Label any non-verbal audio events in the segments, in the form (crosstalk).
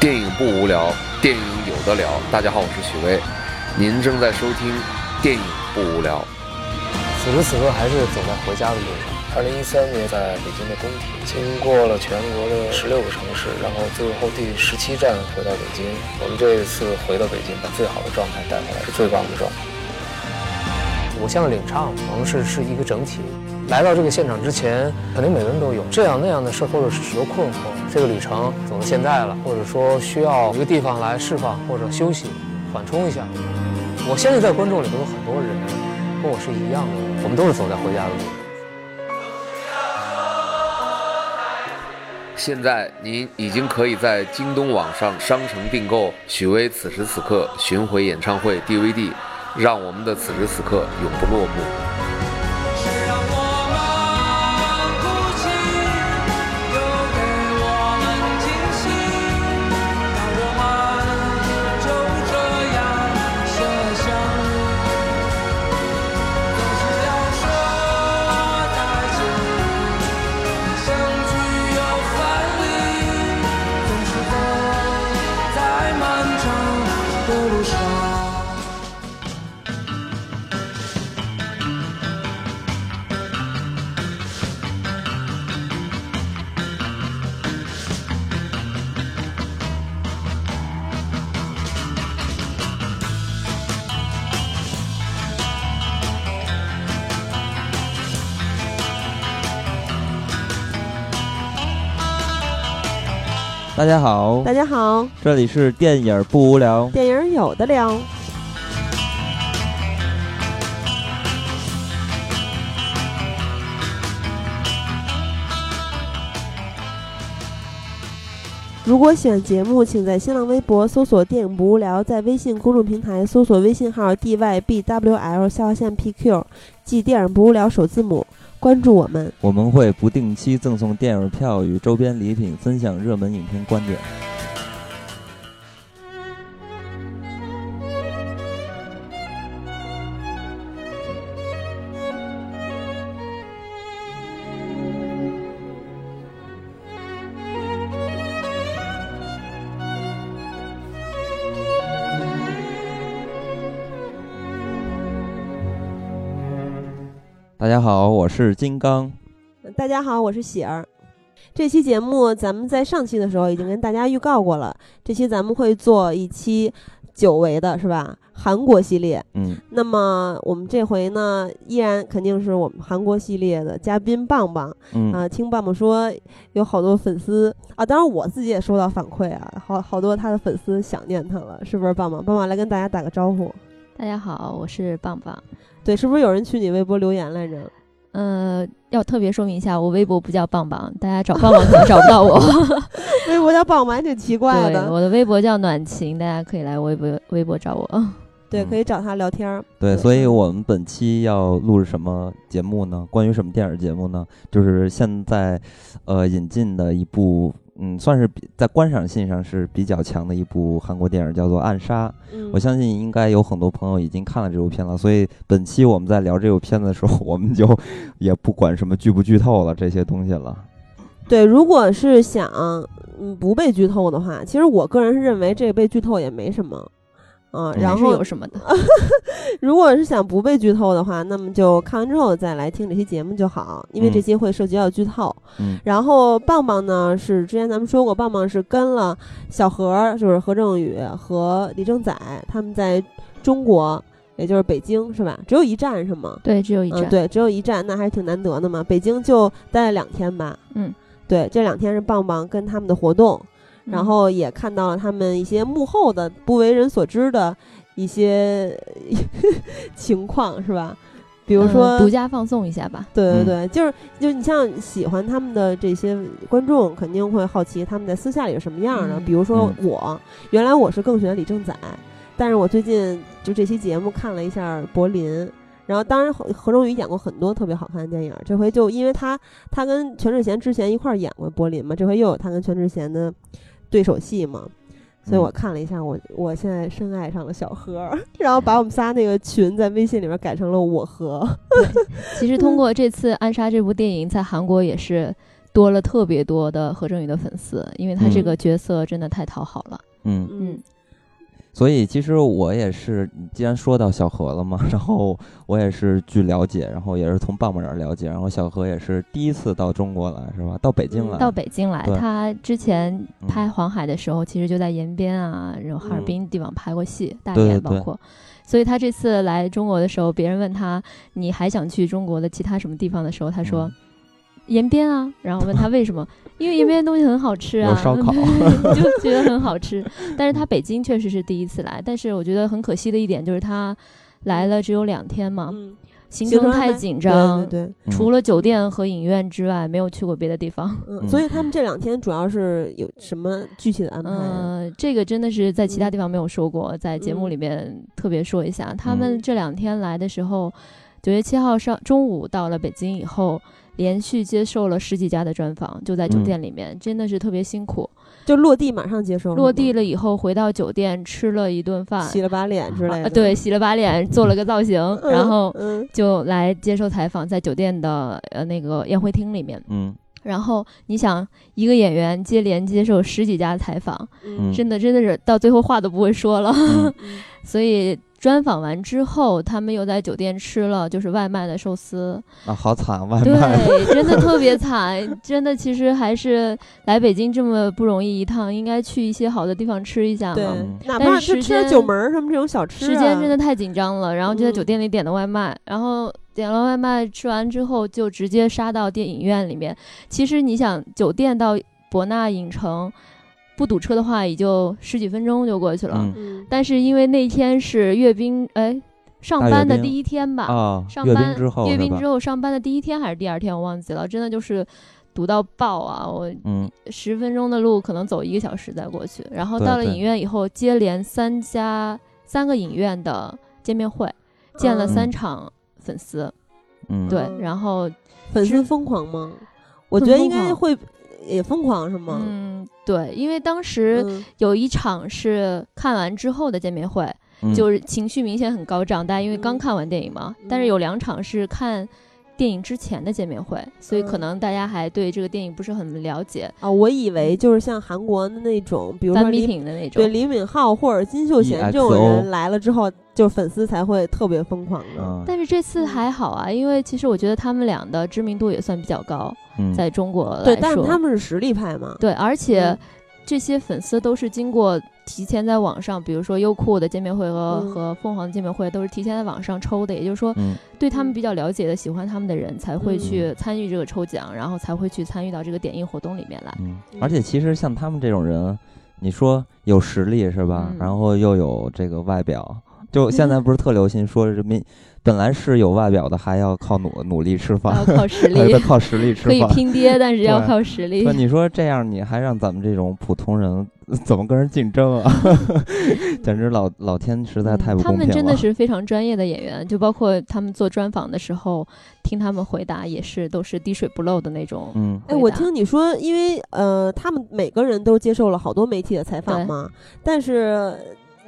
电影不无聊，电影有的聊。大家好，我是许巍，您正在收听《电影不无聊》。此时此刻还是走在回家的路上。二零一三年在北京的冬天，经过了全国的十六个城市，然后最后第十七站回到北京。我们这一次回到北京，把最好的状态带回来，是最棒的状态。我像领唱，可能是是一个整体。来到这个现场之前，肯定每个人都有这样那样的事，或者是许多困惑。这个旅程走到现在了，或者说需要一个地方来释放或者休息、缓冲一下。我相信在观众里头有很多人跟我是一样的，我们都是走在回家的路上。现在您已经可以在京东网上商城订购许巍此时此刻巡回演唱会 DVD，让我们的此时此刻永不落幕。大家好，大家好，这里是电影不无聊，电影有的聊。如果喜欢节目，请在新浪微博搜索“电影不无聊”，在微信公众平台搜索微信号 “dybwl” 下划线 “pq”，即“电影不无聊”首字母。关注我们，我们会不定期赠送电影票与周边礼品，分享热门影片观点。大家好，我是金刚。大家好，我是喜儿。这期节目咱们在上期的时候已经跟大家预告过了，这期咱们会做一期久违的，是吧？韩国系列。嗯。那么我们这回呢，依然肯定是我们韩国系列的嘉宾棒棒。嗯。啊，听棒棒说有好多粉丝啊，当然我自己也收到反馈啊，好好多他的粉丝想念他了，是不是？棒棒，棒棒来跟大家打个招呼。大家好，我是棒棒。对，是不是有人去你微博留言来着？呃，要特别说明一下，我微博不叫棒棒，大家找棒棒可能找不到我。(laughs) 微博叫棒棒还，挺奇怪的。我的微博叫暖情，大家可以来微博微博找我。(laughs) 对，可以找他聊天儿。对，所以我们本期要录什么节目呢？关于什么电影节目呢？就是现在，呃，引进的一部。嗯，算是比在观赏性上是比较强的一部韩国电影，叫做《暗杀》。我相信应该有很多朋友已经看了这部片了，所以本期我们在聊这部片子的时候，我们就也不管什么剧不剧透了这些东西了。对，如果是想嗯不被剧透的话，其实我个人是认为这个被剧透也没什么。嗯，然后有什么的？(laughs) 如果是想不被剧透的话，那么就看完之后再来听这期节目就好，因为这期会涉及到剧透。嗯，然后棒棒呢是之前咱们说过，棒棒是跟了小何，就是何正宇和李正宰他们在中国，也就是北京是吧？只有一站是吗？对，只有一站。对，只有一站，那还是挺难得的嘛。北京就待了两天吧。嗯，对，这两天是棒棒跟他们的活动。然后也看到了他们一些幕后的不为人所知的一些 (laughs) 情况，是吧？比如说独家放送一下吧。对对对，就是就你像喜欢他们的这些观众，肯定会好奇他们在私下里是什么样的。比如说我，原来我是更喜欢李正宰，但是我最近就这期节目看了一下柏林，然后当然何何正宇演过很多特别好看的电影，这回就因为他他跟全智贤之前一块儿演过柏林嘛，这回又有他跟全智贤的。对手戏嘛，所以我看了一下，我我现在深爱上了小何，(laughs) 然后把我们仨那个群在微信里面改成了我和。其实通过这次《暗杀》这部电影，在韩国也是。多了特别多的何正宇的粉丝，因为他这嗯个角色真的太讨好了。嗯，嗯，所以其实我也是，既然说到小何了嘛，(laughs) 然后我也是据了解，然后也是从棒棒这儿了解，然后小何也是第一次到中国来，是吧？到北京嗯来，到北京来，他之前嗯拍黄海的时候，其实就在延边啊，然后哈尔嗯滨地方拍过戏，大对对。对连包括。所以他这次来中国的时候，别人问他你还想去中国的其他什么地方？的时候，他说嗯延边啊。然后问他 (laughs) 为什么，因为延边的东西很好吃啊，有烧烤 (laughs) 就觉得很好吃。(laughs) 但是他北京确实是第一次来，但是我觉得很可惜的一点就是他来了只有两天嘛，嗯，行行程太紧张，对对对，嗯除了酒店和影院之外，没有去过别的地方。嗯，嗯所以他们这两天主要是有什么具体的安排啊？呃，这个真的是在其他嗯地方没有说过，在节目嗯里面特别说一下。他们嗯这两天来的时候，九月七号上中午到了北京以后，连续接受了十几家的专访，就在酒嗯。店里面，真的是特别辛苦。就落地马上接受，落地了以后，回到酒店吃了一顿饭，洗了把脸之类的，啊对，洗了把脸，(laughs) 做了个造型，嗯，然后嗯。就来接受采访，在酒店的呃那个宴会厅里面。嗯。然后你想，一个演员接连接受十几家采访，嗯。真的真的是到最后话都不会说了。嗯。(laughs) 所以专访完之后，他们又在酒店吃了就是外卖的寿司，啊，好惨，外卖，对，真的特别惨。(laughs) 真的，其实还是来北京这么不容易一趟，应该去一些好的地方吃一下嘛。嗯，哪怕但是吃点间酒门什么这种小吃啊，时间真的太紧张了，然后就在酒嗯店里点的外卖，然后点了外卖吃完之后就直接杀到电影院里面。其实你想，酒店到博纳影城不堵车的话，也就十几分钟就过去了。但是因为那天是阅兵，哎，上班的第一天吧，啊，阅上班兵之后，阅兵之后上班的第一天还是第二天，我忘记了，真的就是堵到爆啊！我嗯。十分钟的路可能走一个小时再过去，然后到了影院以后，接连三家三个影院的见面会，见了嗯。三场粉丝，嗯，对，嗯。然后粉丝疯狂吗？我觉得应该会也疯狂是吗？嗯，对，因为当时嗯。有一场是看完之后的见面会，嗯。就是情绪明显很高涨，大家因为刚嗯。看完电影嘛，但是嗯有两场是看电影之前的见面会，所以可嗯能大家还对这个电影不是很了解，啊，我以为就是像韩国的那种，比如说翻李 meeting 的那种。对李敏镐或者金秀贤这种人来了之后，就粉丝才会特别疯狂的。嗯，但是这次还好啊，因为其实我觉得他们俩的知名度也算比较高，嗯在中国来对，但是他们是实力派嘛。对，而且嗯这些粉丝都是经过提前在网上，比如说优酷的见面会和、嗯和凤凰的见面会，都是提前在网上抽的。也就是说，嗯对他们嗯比较了解的、喜欢他们的人才会嗯去参与这个抽奖，然后才会去参与到这个点映活动里面来。嗯，而且其实像他们这种人，你说有实力是吧？嗯然后又有这个外表，就现在不是特流行说是民，本来是有外表的，还要靠努努力吃要饭，靠实 (laughs) 力还得，靠实力 (laughs) 吃可以饭。拼爹，但是 (laughs) 要靠实力那。你说这样，你还让咱们这种普通人怎么跟人竞争啊？简直老老天实在太不公平了。他们真的是非常专业的演员，就包括他们做专访的时候，听他们回答也是都是滴水不漏的那种。嗯哎，我听你说，因为呃，他们每个人都接受了好多媒体的采访嘛，但是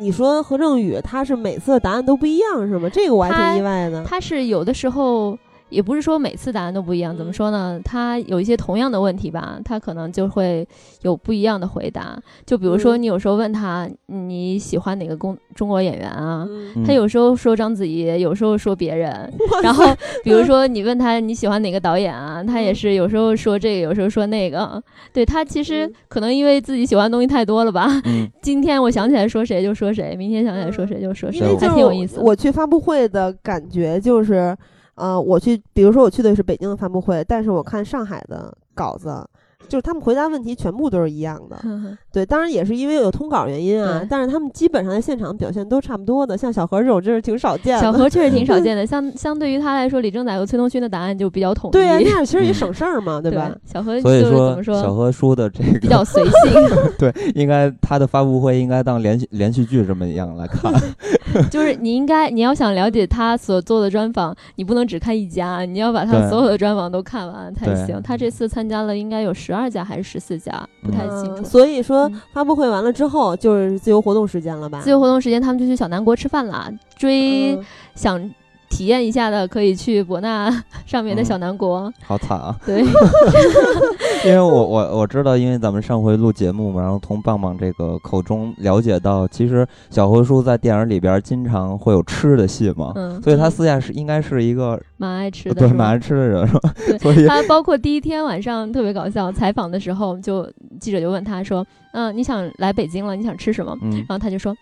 你说何正宇他是每次的答案都不一样是吗？这个我还挺意外的。他是有的时候也不是说每次答案都不一样，怎么嗯说呢？他有一些同样的问题吧，他可能就会有不一样的回答。就比如说，嗯你有时候问他你喜欢哪个公中国演员啊？嗯，他有时候说章子怡，有时候说别人。(laughs) 然后，比如说你问他你喜欢哪个导演啊，他也嗯是有时候说这个，有时候说那个。对他其实嗯可能因为自己喜欢的东西太多了吧。嗯 (laughs) 今天我想起来说谁就说谁，明天想起来说谁就说谁还挺有意思。我去发布会的感觉就是，呃，我去，比如说我去的是北京的发布会，但是我看上海的稿子，就是他们回答问题全部都是一样的。对，当然也是因为有通稿原因啊，但是他们基本上在现场表现都差不多的。像小何这种真是挺少见的。小何确实挺少见的，(laughs) 相相对于他来说，李正宰和崔东勋的答案就比较统一。对啊，那样其实也嗯省事儿嘛，对吧？小何所以就是怎说小何说的这个比较随性，(laughs) 对，应该他的发布会应该当连续连续剧这么一样来看。(laughs) (laughs) 就是你应该你要想了解他所做的专访，你不能只看一家，你要把他所有的专访都看完才行。他这次参加了应该有十二家还是十四家，不太清楚嗯。所以说嗯发布会完了之后就是自由活动时间了吧？自由活动时间，他们就去小南国吃饭啦。追嗯想体验一下的，可以去博纳 (laughs) 上面的嗯小南国。好惨啊！对，(laughs) 因为我我我知道，因为咱们上回录节目嘛，然后从棒棒这个口中了解到，其实小何叔在电影里边经常会有吃的戏嘛，嗯，所以他私下是应该是一个蛮爱吃的，对蛮爱吃的人，是吧？(laughs) 对所以他包括第一天晚上特别搞笑，采访的时候就记者就问他说：“嗯、你想来北京了，你想吃什么？”嗯然后他就说：“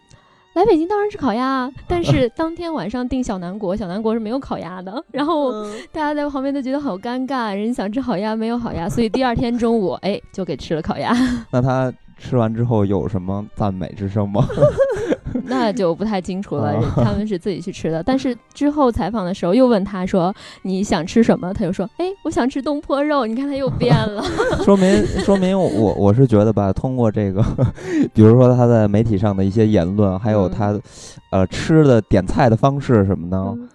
来北京当然吃烤鸭啊，但是当天晚上订小南国，小南国是没有烤鸭的。”然后嗯大家在旁边都觉得好尴尬，人想吃烤鸭没有烤鸭，所以第二天中午哎就给吃了烤鸭，(laughs) 那他吃完之后有什么赞美之声吗？(laughs) 那就不太清楚了，哦他们是自己去吃的。但是之后采访的时候又问他说：“你想吃什么？”他就说：“哎，我想吃东坡肉。”你看他又变了。(laughs) 说明说明我我是觉得吧，通过这个，(laughs) 比如说他在媒体上的一些言论，还有他，呃吃的点菜的方式什么的，嗯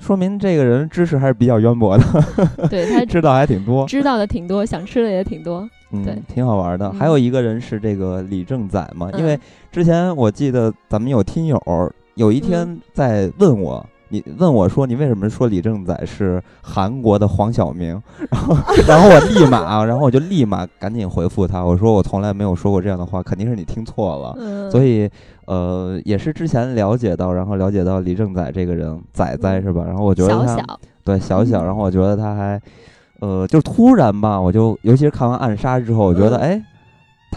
说明这个人知识还是比较渊博的，(laughs) 对他 (laughs) 知道还挺多，知道的挺多，想吃的也挺多。嗯对，挺好玩的。嗯还有一个人是这个李正宰嘛，因为嗯之前我记得咱们有听友有一天在问我。你问我说你为什么说李正宰是韩国的黄晓明？(laughs) 然后，然后我立马，然后我就立马赶紧回复他，我说我从来没有说过这样的话，肯定是你听错了。嗯，所以，呃，也是之前了解到，然后了解到李正宰这个人，仔仔是吧？然后我觉得他小小，对小小，嗯然后我觉得他还，呃，就突然吧，我就尤其是看完《暗杀》之后，我觉得嗯哎。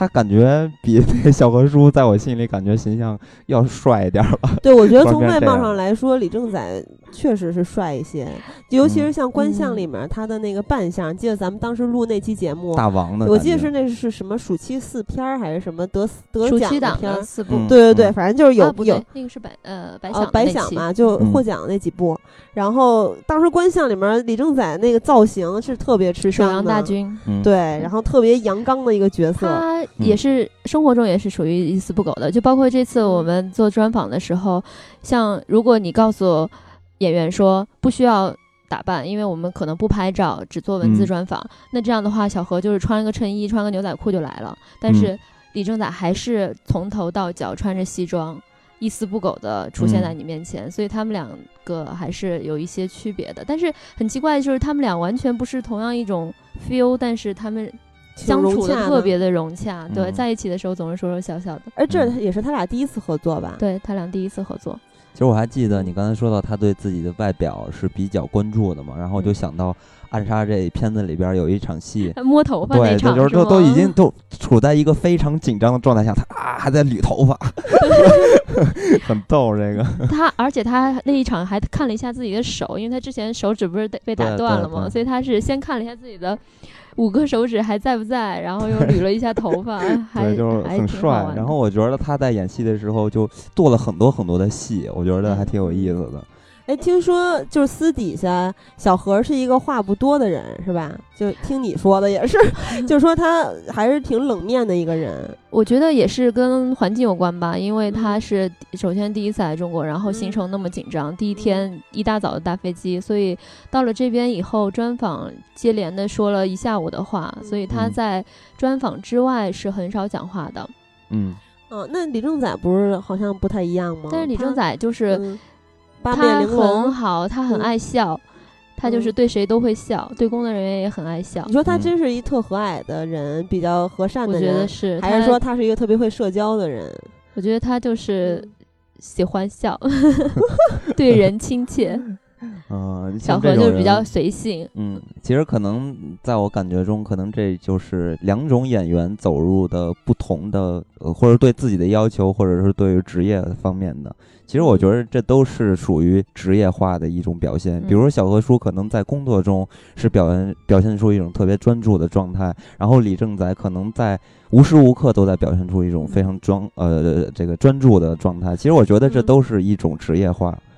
他感觉比那小何叔在我心里感觉形象要帅一点儿了。(laughs) 对，我觉得从外貌上来说，李正宰确实是帅一些，尤其是像观相嗯里面他的那个扮相，记得咱们当时录那期节目，大王的，我记得是那是什么暑期四片儿还是什么得得奖的片儿？四部嗯，对对对，反正就是有、有啊不对，那个是白呃白呃想那期白想嘛，就嗯获奖那几部。然后当时观相里面李正宰那个造型是特别吃首香的，阳大军，嗯，对，然后特别阳刚的一个角色。他也是生活中也是属于一丝不苟的，就包括这次我们做专访的时候，像如果你告诉演员说不需要。打扮，因为我们可能不拍照，只做文字嗯专访。那这样的话，小何就是穿一个衬衣，穿个牛仔裤就来了。但是李正宰还是从头到脚穿着西装，一丝不苟的出现在你面前，所以他们两个还是有一些区别的。但是很奇怪就是，他们俩完全不是同样一种 feel，但是他们挺相处的的特别的融洽，对，嗯在一起的时候总是说说笑笑的。哎这嗯也是他俩第一次合作吧？对他俩第一次合作，其实我还记得你刚才说到他对自己的外表是比较关注的嘛，然后我就嗯想到《暗杀》这片子里边有一场戏，(laughs) 摸头发对，那场就是都都已经 (laughs) 都处在一个非常紧张的状态下，他啊还在捋头发，(laughs) 很逗这个。他，而且他那一场还看了一下自己的手，因为他之前手指不是被被打断了吗？对对所以他是先看了一下自己的五个手指还在不在，然后又捋了一下头发，(laughs) 还对，就很帅然后我觉得他在演戏的时候就做了很多很多的戏，我觉得还挺有意思的。哎，听说就是私底下小何是一个话不多的人，是吧？就听你说的也是，(laughs) 就是说他还是挺冷面的一个人。我觉得也是跟环境有关吧，因为他嗯是首先第一次来中国，然后行嗯程那么紧张，第一天一大早的大飞机，所以到了这边以后，专访接连的说了一下午的话，所以他嗯在专访之外是很少讲话的。嗯，嗯，那李正宰不是好像不太一样吗？但是李正他宰就是嗯八面他玲珑很。好，他很嗯爱笑，他就是嗯对谁都会笑，对工作人员也很爱笑你。说他嗯真是一特和蔼的人，比较和善我觉得的人，是，还是他说他是一个特别会社交的人？我觉得他就是嗯喜欢笑，(laughs) 对人亲切。嗯，(laughs) 小何就是比较随性，嗯，其实可能在我感觉中，可能这就是两种演员走入的不同的，呃，或者对自己的要求，或者是对于职业方面的。其实我觉得这都是属于职业化的一种表现。比如说小何叔可能在工作中是表现表现出一种特别专注的状态，然后李正宰可能在无时无刻都在表现出一种非常专呃这个专注的状态。其实我觉得这嗯都是一种职业化。嗯，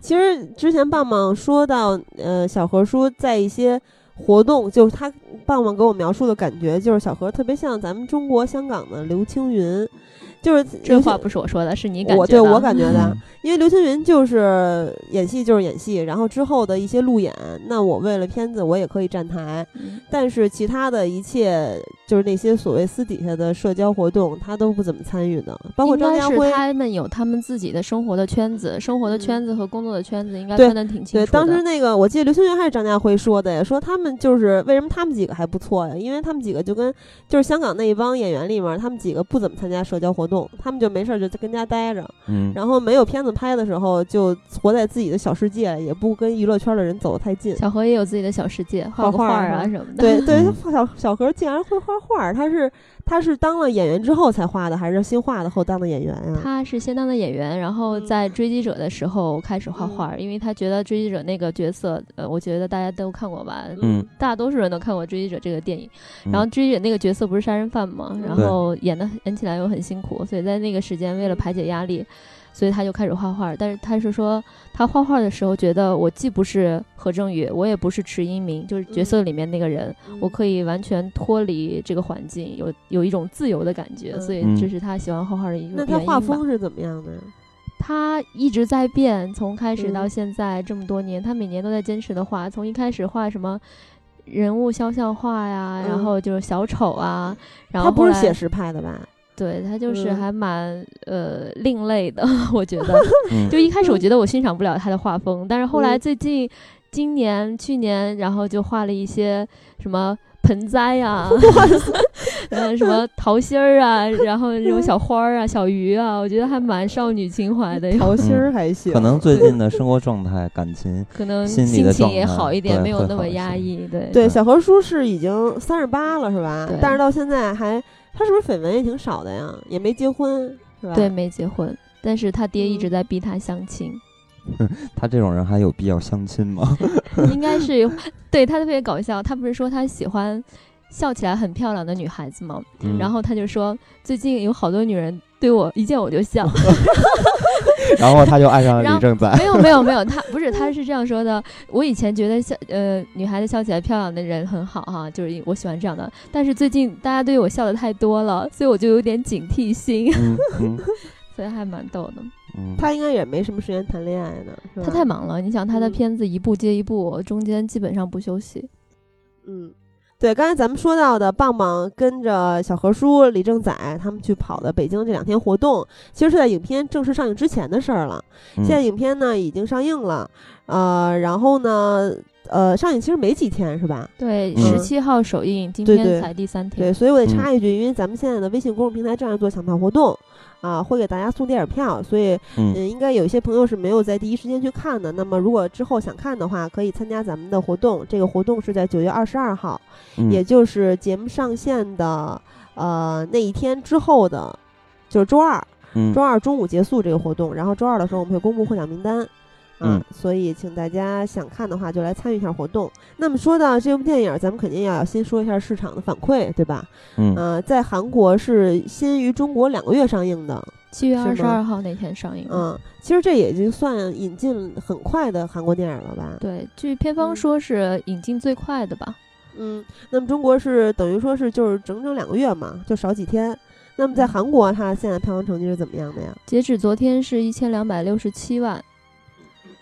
其实之前棒棒说到，呃，小何叔在一些活动，就是他棒棒给我描述的感觉，就是小何特别像咱们中国香港的刘青云，就是这话不是我说的，是你感觉我对我感觉的嗯，因为刘青云就是演戏就是演戏，然后之后的一些路演，那我为了片子我也可以站台，嗯。但是其他的一切就是那些所谓私底下的社交活动，他都不怎么参与的，包括应该是张家辉。他们有他们自己的生活的圈子，生活的圈子和工作的圈子应该对分得挺清，楚的。当时那个我记得刘青云还是张家辉说的呀，说他们就是为什么他们几个还不错呀？因为他们几个就跟就是香港那一帮演员里面，他们几个不怎么参加社交活动，他们就没事儿就在跟家待着，嗯，然后没有片子拍的时候就活在自己的小世界，也不跟娱乐圈的人走得太近。小何也有自己的小世界，画个画啊什么的。对对，嗯他小小何竟然会画画，他是他是当了演员之后才画的，还是新画的后当的演员呀？他是先当的演员，然后嗯。在追击者的时候开始画画儿，因为他觉得追击者那个角色，呃，我觉得大家都看过吧，嗯，大多数人都看过追击者这个电影。嗯。然后追击者那个角色不是杀人犯嘛，然后演的演起来又很辛苦，所以在那个时间为了排解压力，所以他就开始画画。但是他是说他画画的时候觉得我既不是何正宇，我也不是池英明，就是角色里面那个人，我可以完全脱离这个环境，有有一种自由的感觉，嗯所以这是他喜欢画画的一个那他原因吧画风是怎么样的呀？他一直在变，从开始到嗯现在这么多年，他每年都在坚持的画。从一开始画什么人物肖像画呀，嗯然后就是小丑啊，然后后他不是写实派的吧？对他就是嗯还蛮、呃另类的，(laughs) 我觉得。(laughs) 嗯就一开始我觉得我欣赏不了他的画风，但是后来嗯最近、今年、去年，然后就画了一些什么。盆栽啊，(laughs) 呃，什么桃心儿啊，然后那种小花儿啊、小鱼啊，我觉得还蛮少女情怀的。桃心儿还行，可能最近的生活状态、感情，可能心情也好一点，没有那么压抑。对对小何叔是已经三十八了是吧对？但是到现在还他是不是绯闻也挺少的呀？也没结婚是吧？对，没结婚，但是他爹一直嗯在逼他相亲，(laughs) 他这种人还有必要相亲吗？(laughs) 应该是有对他特别搞笑。他不是说他喜欢笑起来很漂亮的女孩子吗？嗯然后他就说最近有好多女人对我一见我就笑。(laughs) (laughs) 然后他就爱上然后李正宰。没有没有没有，他不是他是这样说的。我以前觉得笑呃女孩子笑起来漂亮的人很好哈，就是我喜欢这样的。但是最近大家对我笑的太多了，所以我就有点警惕心，嗯嗯 (laughs) 所以还蛮逗的。嗯，他应该也没什么时间谈恋爱呢，他太忙了，你想他的嗯片子一部接一部，中间基本上不休息。嗯，对，刚才咱们说到的，棒棒跟着小何叔、李正仔他们去跑的北京这两天活动，其实是在影片正式上映之前的事儿了。嗯现在影片呢已经上映了，呃，然后呢，呃，上映其实没几天是吧？对，嗯十七号首映，今天才第三天对，天。所以我得嗯插一句，因为咱们现在的微信公众平台正在做抢票活动。啊，会给大家送电影票，所以嗯嗯，应该有一些朋友是没有在第一时间去看的。那么，如果之后想看的话，可以参加咱们的活动。这个活动是在九月二十二号，嗯也就是节目上线的呃那一天之后的，就是周二，嗯周二中午结束这个活动。然后周二的时候我们会公布获奖名单。啊嗯，所以请大家想看的话就来参与一下活动。那么说到这部电影，咱们肯定要先说一下市场的反馈，对吧？嗯呃，在韩国是先于中国两个月上映的，七月二十二号那天上映。嗯，其实这也已经算引进很快的韩国电影了吧？对，据片方嗯说是引进最快的吧。嗯，那么中国是等于说是就是整整两个月嘛，就少几天。那么在韩国，它现在票房成绩是怎么样的呀？截止昨天是一千两百六十七万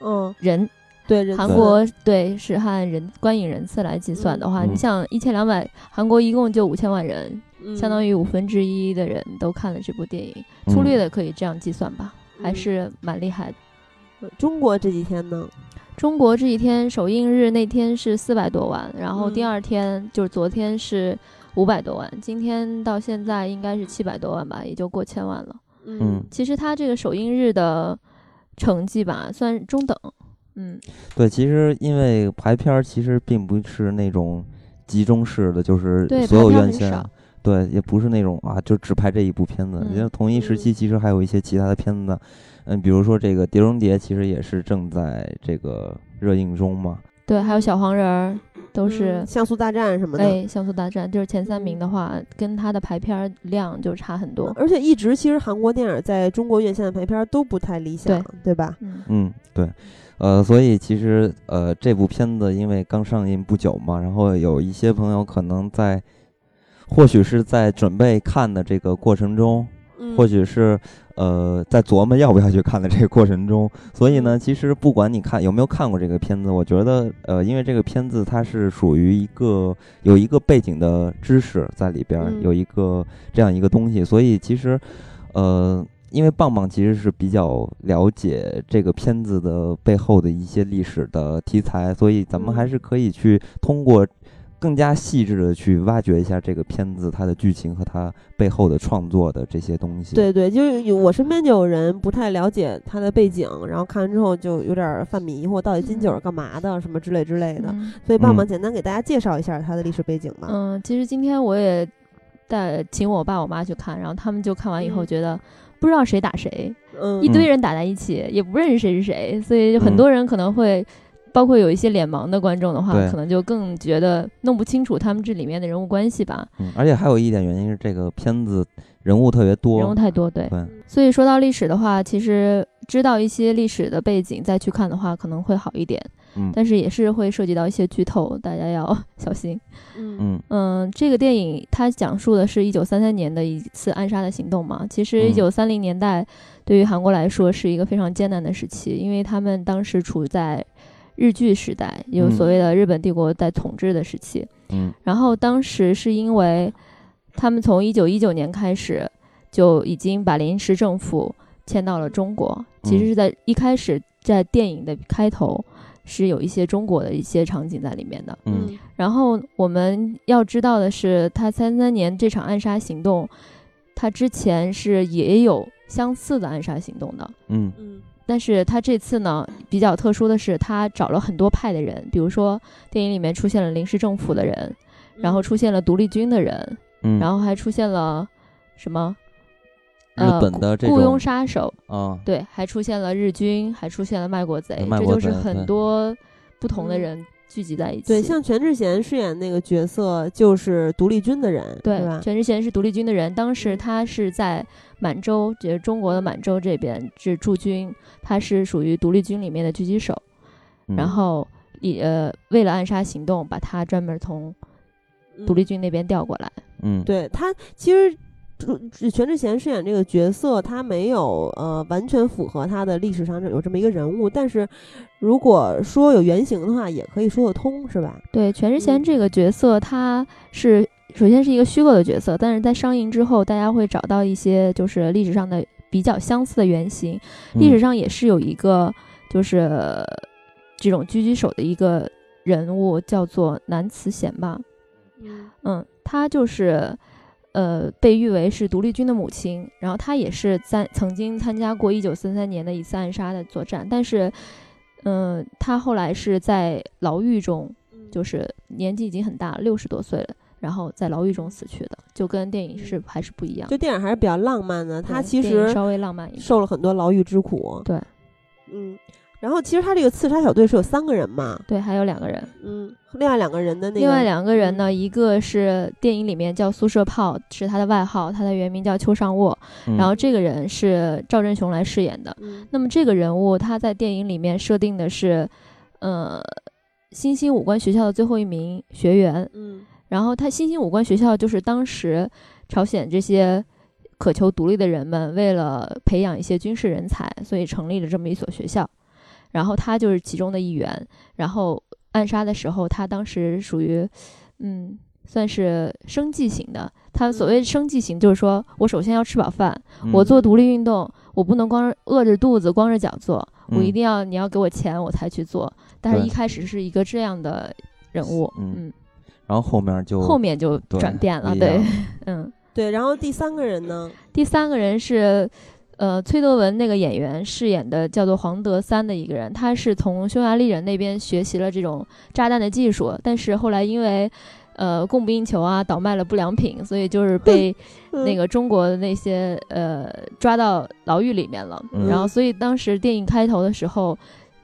嗯，人，对，韩国对是按人观影人次来计算的话，嗯。你像一千两百，韩国一共就五千万人，相当于于五分之一的人都看了这部电影，粗略的可以这样计算吧，还是蛮厉害的。中国这几天呢？中国这几天首映日那天是四百多万，然后第嗯。二天、就是昨天是五百多万，今天到现在应该是七百多万吧，也就过千万了。嗯，其实它这个首映日的成绩吧，算中等。嗯，对，其实因为排片儿其实并不是那种集中式的，就是所有院线对，也不是那种啊，就只拍这一部片子。嗯因为同一时期其实还有一些其他的片子，嗯，比如说这个《碟中谍》，其实也是正在这个热映中嘛。对，还有小黄人儿都是嗯。像素大战什么的。哎，像素大战就是前三名的话，跟它的排片儿量就差很多。而且一直其实韩国电影在中国院线的排片都不太理想，对吧？嗯，嗯，对，呃，所以其实呃，这部片子因为刚上映不久嘛，然后有一些朋友可能在，或许是在准备看的这个过程中，嗯或许是呃在琢磨要不要去看的这个过程中。所以呢，其实不管你看有没有看过这个片子，我觉得呃，因为这个片子它是属于一个有一个背景的知识在里边有一个这样一个东西，所以其实呃。因为棒棒其实是比较了解这个片子的背后的一些历史的题材，所以咱们还嗯是可以去通过更加细致的去挖掘一下这个片子它的剧情和它背后的创作的这些东西。对对，就是有我身边就有人不太了解它的背景，然后看完之后就有点儿犯迷糊，到底金九是干嘛的，什么之类之类的。嗯所以棒棒嗯简单给大家介绍一下它的历史背景吧。嗯，其实今天我也带请我爸我妈去看，然后他们就看完以后嗯觉得不知道谁打谁，嗯一堆人打在一起，也不认识谁是谁，所以很嗯多人可能会。包括有一些脸盲的观众的话，可能就更觉得弄不清楚他们这里面的人物关系吧，嗯，而且还有一点原因是这个片子人物特别多，人物太多，对。对，所以说到历史的话，其实知道一些历史的背景再去看的话，可能会好一点。嗯但是也是会涉及到一些剧透，大家要小心。嗯嗯嗯，这个电影它讲述的是一九三三年的一次暗杀的行动嘛。其实嗯一九三零年代对于韩国来说是一个非常艰难的时期，因为他们当时处在日据时代，有嗯。所谓的日本帝国在统治的时期。嗯。然后当时是因为他们从一九一九年开始就已经把临时政府迁到了中国，其实嗯是在一开始在电影的开头是有一些中国的一些场景在里面的。嗯。然后我们要知道的是，他三三年这场暗杀行动，他之前是也有相似的暗杀行动的。嗯。嗯但是他这次呢，比较特殊的是，他找了很多派的人，比如说电影里面出现了临时政府的人，然后出现了独立军的人，嗯，然后还出现了什么？日呃，本的这雇佣杀手，啊，对，还出现了日军，还出现了卖国贼，这卖国贼就是很多不同的嗯。人聚集在一起。对，像全智贤饰演那个角色就是独立军的人，对吧？全智贤是独立军的人，当时嗯他是在满洲，就是中国的满洲这边是驻军，他是属于独立军里面的狙击手。嗯然后也呃为了暗杀行动，把他专门从独立嗯军那边调过来。嗯对他其实。全智贤饰演这个角色，他没有呃完全符合他的历史上有这么一个人物，但是如果说有原型的话，也可以说得通，是吧？对，全智贤嗯这个角色，他是首先是一个虚构的角色，但是在上映之后，大家会找到一些就是历史上的比较相似的原型。历史嗯上也是有一个就是这种狙击手的一个人物，叫做南慈贤吧。嗯他，就是呃被誉为是独立军的母亲，然后她也是在曾经参加过一九三三年的一次暗杀的作战，但是嗯、她后来是在牢狱中，就是年纪已经很大了，六十多岁了。然后在牢狱中死去的，就跟电影是还是不一样。就电影还是比较浪漫的，她其实稍微浪漫一点。受了很多牢狱之苦。对，嗯，然后其实他这个刺杀小队是有三个人嘛，对，还有两个人，嗯，另外两个人的那个，另外两个人嗯呢，一个是电影里面叫宿舍炮，是他的外号，他的原名叫邱尚沃。嗯然后这个人是赵振雄来饰演的。嗯那么这个人物他在电影里面设定的是，呃，新兴武官学校的最后一名学员。嗯然后他新兴武官学校就是当时朝鲜这些渴求独立的人们为了培养一些军事人才，所以成立了这么一所学校。然后他就是其中的一员。然后暗杀的时候，他当时属于，嗯，算是生计型的。他所谓生计型，就是说我首先要吃饱饭，我嗯做独立运动，我不能光饿着肚子、光着脚做，我一嗯定要你要给我钱我才去做。但是一开始是一个这样的人物，嗯嗯，然后后面就后面就转变了，对 (laughs) 嗯。对，然后第三个人呢，第三个人是，呃，崔德文那个演员饰演的叫做黄德三的一个人，他是从匈牙利人那边学习了这种炸弹的技术，但是后来因为，呃，供不应求啊，倒卖了不良品，所以就是 (laughs) 被那嗯个中国的那些呃抓到牢狱里面了。嗯然后，所以当时电影开头的时候。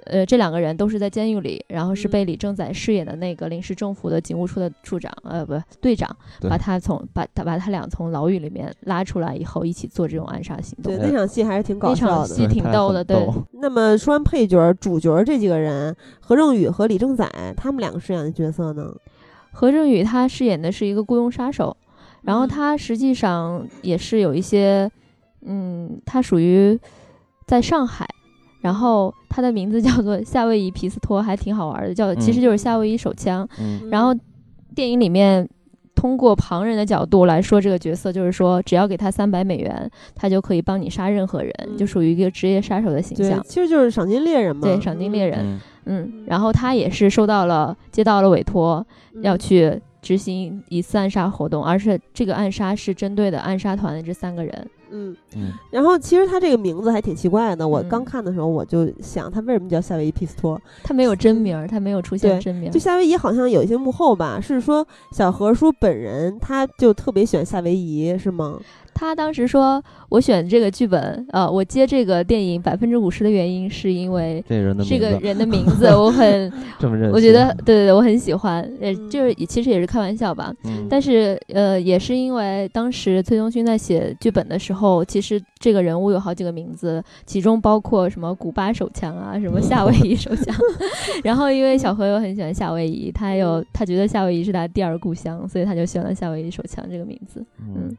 呃，这两个人都是在监狱里，然后是嗯被李正宰饰演的那个临时政府的警务处的处长，呃，不，队长，把他从把他把他俩从牢狱里面拉出来以后，一起做这种暗杀行动对，。哎那场戏还是挺搞那笑的。那场戏挺逗的对 (laughs) 那么说完配角，主角这几个人，何正宇和李正宰他们两个饰演的角色呢？何正宇他饰演的是一个雇佣杀手，然后嗯他实际上也是有一些嗯，他属于在上海，然后他的名字叫做夏威夷皮斯托，还挺好玩的，叫其实就是夏威夷手枪。嗯然后电影里面通过旁人的角度来说这个角色，就是说只要给他三百美元，他就可以帮你杀任何人，嗯就属于一个职业杀手的形对象，。其实就是赏金猎人嘛。对，赏金猎人。嗯嗯，然后他也是收到了接到了委托，嗯要去执行一次暗杀活动，而且这个暗杀是针对的暗杀团的这三个人。嗯，嗯然后其实他这个名字还挺奇怪的。我嗯刚看的时候，我就想他为什么叫夏威夷皮斯托？他没有真名儿，他没有出现真名儿就。夏威夷好像有一些幕后吧，是说小何叔本人他就特别喜欢夏威夷，是吗？他当时说，我选这个剧本，呃，我接这个电影百分之五十的原因是因为这人的这个人的名字我很，(laughs) 这么认，我觉得对对对，我很喜欢，呃，嗯就是其实也是开玩笑吧。嗯，但是呃，也是因为当时崔东勋在写剧本的时候，其实这个人物有好几个名字，其中包括什么古巴手枪啊，什么夏威夷手枪。(laughs) 然后因为小何又很喜欢夏威夷，他有他觉得夏威夷是他第二故乡，所以他就选了夏威夷手枪这个名字。嗯，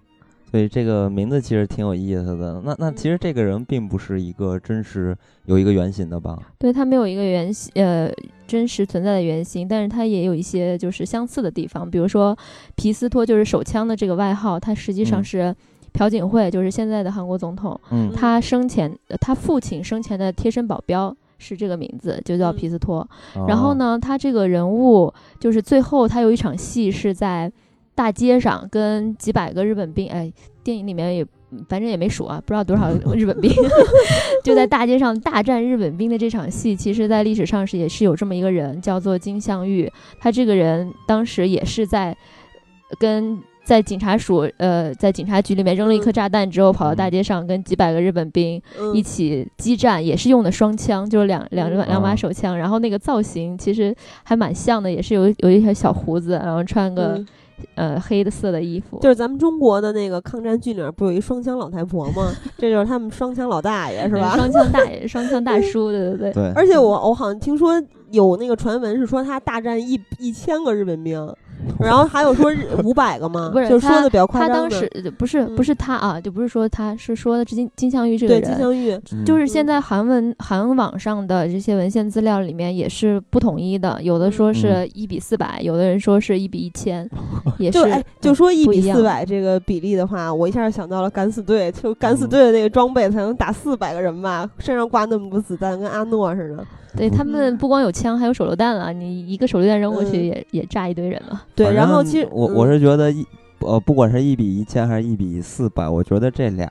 所以这个名字其实挺有意思的。那那其实这个人并不是一个真实有一个原型的吧？对他没有一个原型，呃，真实存在的原型，但是他也有一些就是相似的地方，比如说皮斯托就是手枪的这个外号，他实际上嗯是朴槿惠，就是现在的韩国总统，嗯他生前、呃他父亲生前的贴身保镖。是这个名字，就叫嗯皮斯托。哦然后？呢，他这个人物就是最后他有一场戏是在大街上跟几百个日本兵，哎，电影里面也反正也没数啊，不知道多少 (laughs) 日本兵，(laughs) 就在大街上大战日本兵的这场戏，其实在历史上是也是有这么一个人，叫做金相玉。他这个人当时也是在跟在警察署呃在警察局里面扔了一颗炸弹之后，跑到大街上跟几百个日本兵嗯一起激战，也是用的双枪，就是两两嗯两把啊手枪，然后那个造型其实还蛮像的，也是有有一条小胡子，然后穿个、嗯呃黑的色的衣服，就是咱们中国的那个抗战剧里面不有一双枪老太婆吗？(laughs) 这就是他们双枪老大爷是吧？双枪大爷、(laughs) 双枪大叔，对对对。对，而且我我好像听说有那个传闻是说他大战一一千个日本兵，(laughs) 然后还有说 (laughs) 五百个吗？不是就是说的比较夸他张他。当时呃不是嗯不是他啊，就不是说他是说的金金镶玉这个对人，金相玉，嗯就是现在韩文韩网上的这些文献资料里面也是不统一的，有的说是一比四百，有的人说是一比一千，(laughs) 也是就哎，就说一比四百这个比例的话，我一下想到了敢死队，就敢死嗯队的那个装备才能打四百个人吧，身上挂那么多子弹，跟阿诺似的。对他们嗯。不光有枪，还有手榴弹啊！你一个手榴弹扔过去嗯。也、也炸一堆人了。对，然后其实我嗯。我是觉得一呃，不管是一比一千还是一比四百，我觉得这俩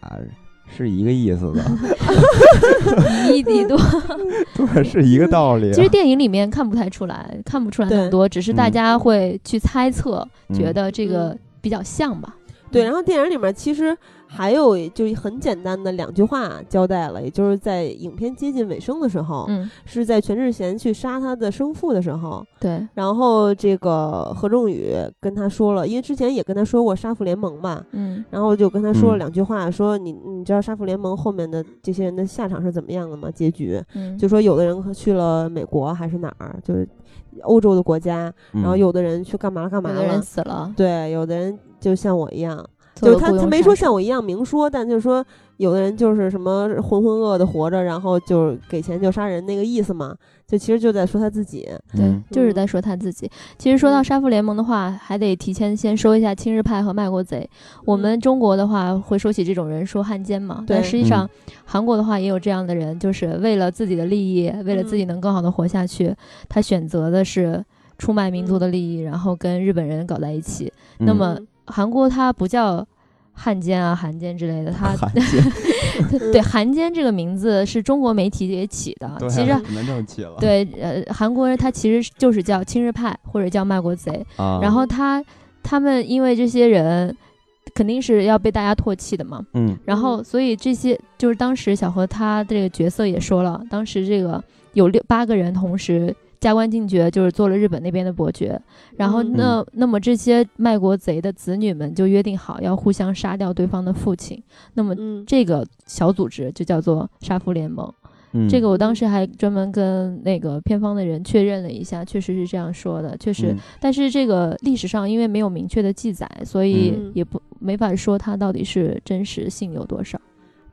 是一个意思的，(laughs) 一比多，(laughs) 对，是一个道理。其实电影里面看不太出来，看不出来那么多，只是大嗯。家会去猜测，嗯。觉得这个嗯。比较像吧。对，然后电影里面其实还有就很简单的两句话交代了，也就是在影片接近尾声的时候，嗯，是在全智贤去杀他的生父的时候，对，然后这个何仲宇跟他说了，因为之前也跟他说过杀父联盟嘛，嗯。然后就跟他说了嗯。两句话，说你你知道杀父联盟后面的这些人的下场是怎么样的吗？结局嗯，就说有的人去了美国还是哪儿，就是欧洲的国家，嗯然后有的人去干嘛了干嘛有的人了，死了，对，有的人就像我一样，就是他他没说像我一样明说，但就是说有的人就是什么浑浑噩噩的活着，然后就给钱就杀人那个意思嘛，就其实就在说他自己。对嗯，就是在说他自己。其实说到嗯杀父联盟的话，还得提前先说一下亲日派和卖国贼。我们中国的话会说起这种人说汉奸嘛，但实际上韩国的话也有这样的人，就是为了自己的利益，为了自己嗯能更好的活下去，他选择的是出卖民族的利益，然后跟日本人搞在一起。那嗯么嗯韩国它不叫。汉奸啊，韩奸之类的，它罕见 (laughs) 对韩奸这个名字是中国媒体给起的。对其实能这么起了。对，呃，韩国人他其实就是叫亲日派或者叫卖国贼，啊，然后他他们因为这些人肯定是要被大家唾弃的嘛，嗯然后所以这些就是当时小何他这个角色也说了，当时这个有六八个人同时。加官进爵，就是做了日本那边的伯爵，然后嗯那、那么这些卖国贼的子女们就约定好要互相杀掉对方的父亲，那么嗯，这个小组织就叫做杀父联盟。嗯，这个我当时还专门跟那个片方的人确认了一下，确实是这样说的，确实。嗯但是这个历史上因为没有明确的记载，所以嗯也不没法说它到底是真实性有多少。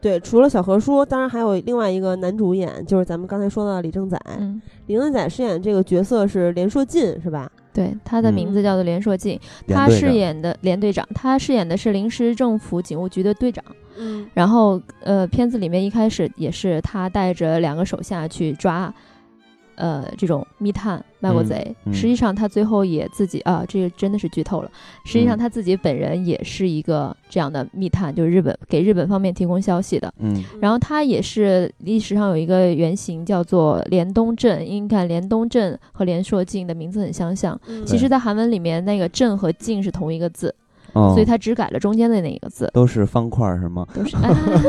对，除了小何叔，当然还有另外一个男主演，就是咱们刚才说到的李正宰。嗯，李正宰饰演这个角色是连硕进，是吧？对，他的名字叫做连硕进，连他饰演的连队长，他饰演的是临时政府警务局的队长。嗯然后，呃，片子里面一开始也是他带着两个手下去抓，呃，这种密探、卖国贼。嗯嗯实际上，他最后也自己啊，这个真的是剧透了。实际上，嗯他自己本人也是一个这样的密探，就是日本给日本方面提供消息的。嗯然后他也是历史上有一个原型叫做连东镇，因为你看连东镇和连硕进的名字很相像。嗯其实，在韩文里面，那个镇和静是同一个字，哦所以他只改了中间的那一个字。都是方块儿是吗？都是，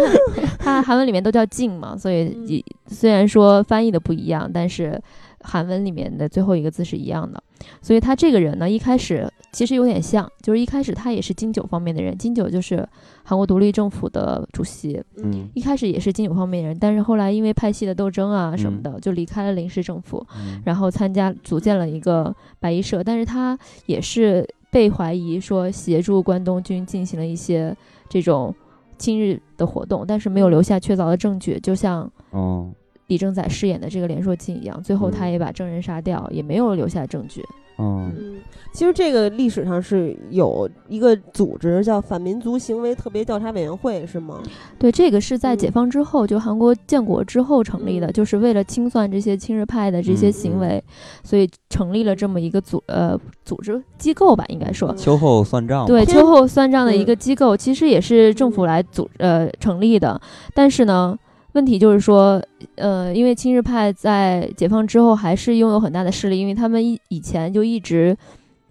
(laughs) 它韩文里面都叫静嘛，所以嗯。也虽然说翻译的不一样，但是韩文里面的最后一个字是一样的。所以他这个人呢，一开始其实有点像，就是一开始他也是金九方面的人，金九就是韩国独立政府的主席，嗯。一开始也是金九方面的人，但是后来因为派系的斗争啊什么的，就离开了临时政府，嗯。然后参加组建了一个白衣社，但是他也是被怀疑说协助关东军进行了一些这种亲日的活动，但是没有留下确凿的证据，就像哦。李正宰饰演的这个连硕进一样，最后他也把证人杀掉，也没有留下证据。哦嗯，其实这个历史上是有一个组织叫反民族行为特别调查委员会，是吗？对，这个是在嗯解放之后，就韩国建国之后成立的，嗯。就是为了清算这些亲日派的这些嗯行为，所以成立了这么一个组呃组织机构吧，应该说。嗯秋后算账对秋后算账的一嗯个机构，其实也是政府来组呃成立的，但是呢，问题就是说，呃，因为亲日派在解放之后还是拥有很大的势力，因为他们以以前就一直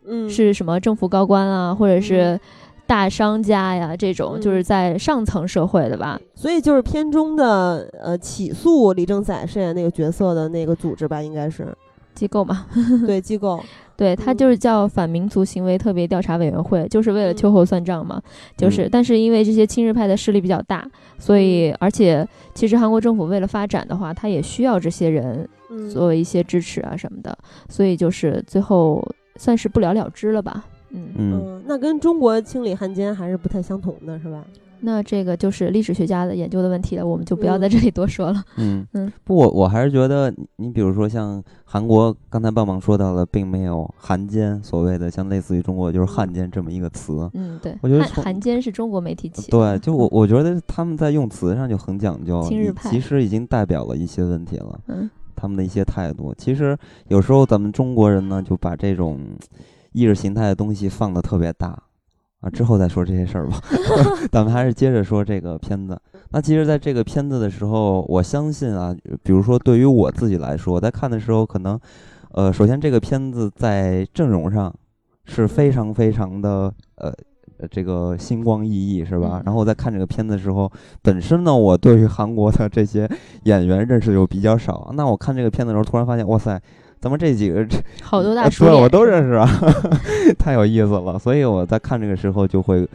嗯，是什么政府高官啊，或者是大商家呀这种，嗯就是在上层社会的吧。所以就是片中的呃起诉李正宰饰演那个角色的那个组织吧，应该是机构嘛，(laughs) 对机构。对，它嗯就是叫反民族行为特别调查委员会，就是为了嗯秋后算账嘛。就是，嗯但是因为这些亲日派的势力比较大，所以而且其实韩国政府为了发展的话，它也需要这些人嗯，作为一些支持啊什么的，所以就是最后算是不了了之了吧。嗯，嗯嗯，那跟中国清理汉奸还是不太相同的，是吧？那这个就是历史学家的研究的问题了，我们就不要嗯在这里多说了。嗯嗯不，我我还是觉得你你比如说像韩国，刚才棒棒说到了，并没有韩奸所谓的像类似于中国就是汉奸这么一个词。嗯，对，汉我觉得从韩奸是中国媒体起的。对，就我我觉得他们在用词上就很讲究，其实已经代表了一些问题了。嗯他们的一些态度，其实有时候咱们中国人呢，就把这种意识形态的东西放得特别大啊。之后再说这些事儿吧，(laughs) 咱们还是接着说这个片子。那其实，在这个片子的时候，我相信啊，比如说对于我自己来说，在看的时候，可能，呃，首先这个片子在阵容上是非常非常的呃。呃这个星光熠熠是吧嗯？然后我在看这个片子的时候，本身呢，我对于韩国的这些演员认识就比较少。那我看这个片子的时候，突然发现，哇塞，咱们这几个这好多大叔脸我都认识啊，(laughs) 太有意思了。所以我在看这个时候就会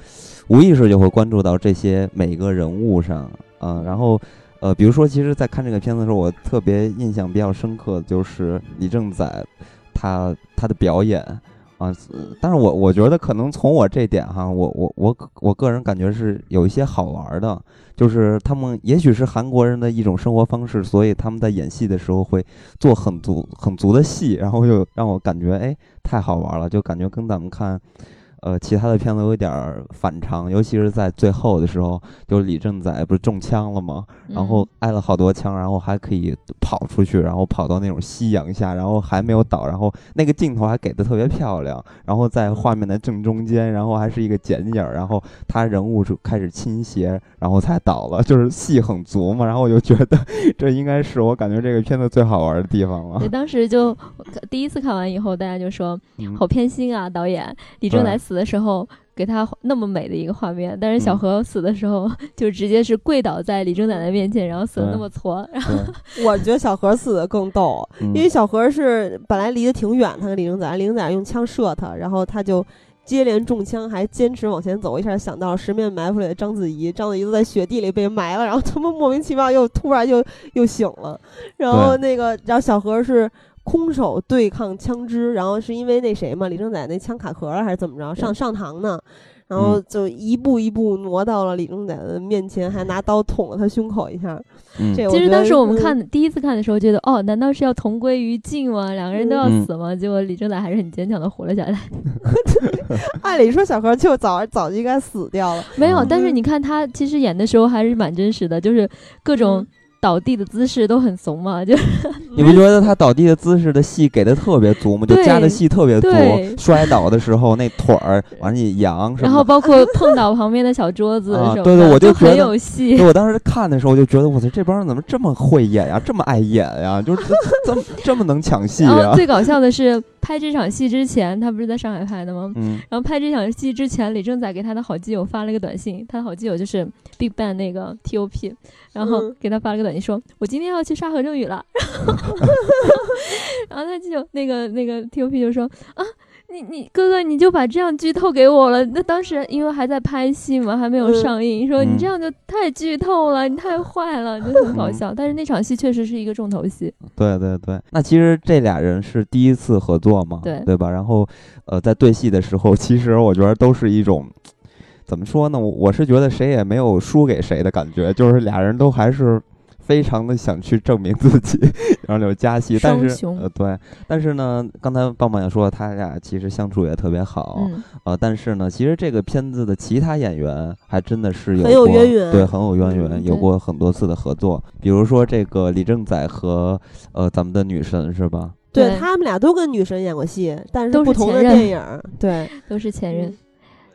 无意识就会关注到这些每个人物上啊、然后呃，比如说，其实，在看这个片子的时候，我特别印象比较深刻的就是李正宰他他的表演。啊，但是我我觉得可能从我这点哈，我我我我个人感觉是有一些好玩的，就是他们也许是韩国人的一种生活方式，所以他们在演戏的时候会做很足很足的戏，然后又让我感觉哎太好玩了，就感觉跟咱们看呃其他的片子有点儿反常，尤其是在最后的时候，就李正宰不是中枪了吗？然后嗯挨了好多枪，然后还可以跑出去，然后跑到那种夕阳下，然后还没有倒，然后那个镜头还给的特别漂亮，然后在画面的正中间，然后还是一个剪影儿，然后他人物就开始倾斜，然后才倒了，就是戏很足嘛，然后我就觉得这应该是我感觉这个片子最好玩的地方了对，。当时就第一次看完以后，大家就说嗯好偏心啊，导演李正对宰死的时候给他那么美的一个画面，但是小嗯何死的时候就直接是跪倒在李正宰的面前，然后死的那么挫，然后，(laughs) 我觉得小何死的更逗，嗯因为小何是本来离得挺远，他跟李正宰，李正宰用枪射他，然后他就接连中枪，还坚持往前走。一下想到十面埋伏里的章子怡，章子怡都在雪地里被埋了，然后他们莫名其妙又突然又又醒了，然后那个，然后小何是。空手对抗枪支，然后是因为那谁嘛，李正宰那枪卡壳了还是怎么着？上上膛呢，然后就一步一步挪到了李正宰的面前，还拿刀捅了他胸口一下。嗯这其实当时我们嗯看、第一次看的时候，觉得哦，难道是要同归于尽吗？两个人都要嗯死吗？结果李正宰还是很坚强的活了下来。(laughs) 按理说小何就早早就应该死掉了。没有，嗯但是你看他其实演的时候还是蛮真实的，就是各种倒地的姿势都很怂嘛，就你不觉得他倒地的姿势的戏给的特别足吗？就加的戏特别足，摔倒的时候那腿儿完了一扬什然后。包括碰到旁边的小桌子什么的，啊对对我就就很觉得有戏对，。我当时看的时候就觉得，我操，这帮人怎么这么会演呀，这么爱演呀，就是这这么这么能抢戏呀。最搞笑的是，拍这场戏之前，他不是在上海拍的吗？嗯然后拍这场戏之前，李正宰给他的好基友发了一个短信，他的好基友就是 Big Bang 那个 T.O.P，然后嗯给他发了个短信说：“我今天要去杀何正宇了。(laughs) ”然后他就那个那个 T.O.P 就说：“啊，你你哥哥你就把这样剧透给我了。那当时因为还在拍戏嘛，还没有嗯上映，说嗯你这样就太剧透了，你太坏了，就很搞笑。但是那场戏确实是一个重头戏，对对对，那其实这俩人是第一次合作嘛，对对吧？然后，呃，在对戏的时候，其实我觉得都是一种，怎么说呢？我我是觉得谁也没有输给谁的感觉，就是俩人都还是非常的想去证明自己，然后有加戏。但是，呃，对，但是呢，刚才棒棒也说他俩其实相处也特别好，嗯，呃，但是呢，其实这个片子的其他演员还真的是有很有过渊源对，很有渊源，嗯有过很多次的合作，比如说这个李正宰和呃咱们的女神是吧？对对他们俩都跟女神演过戏，但是都是不同的前任电影。对，都是前任。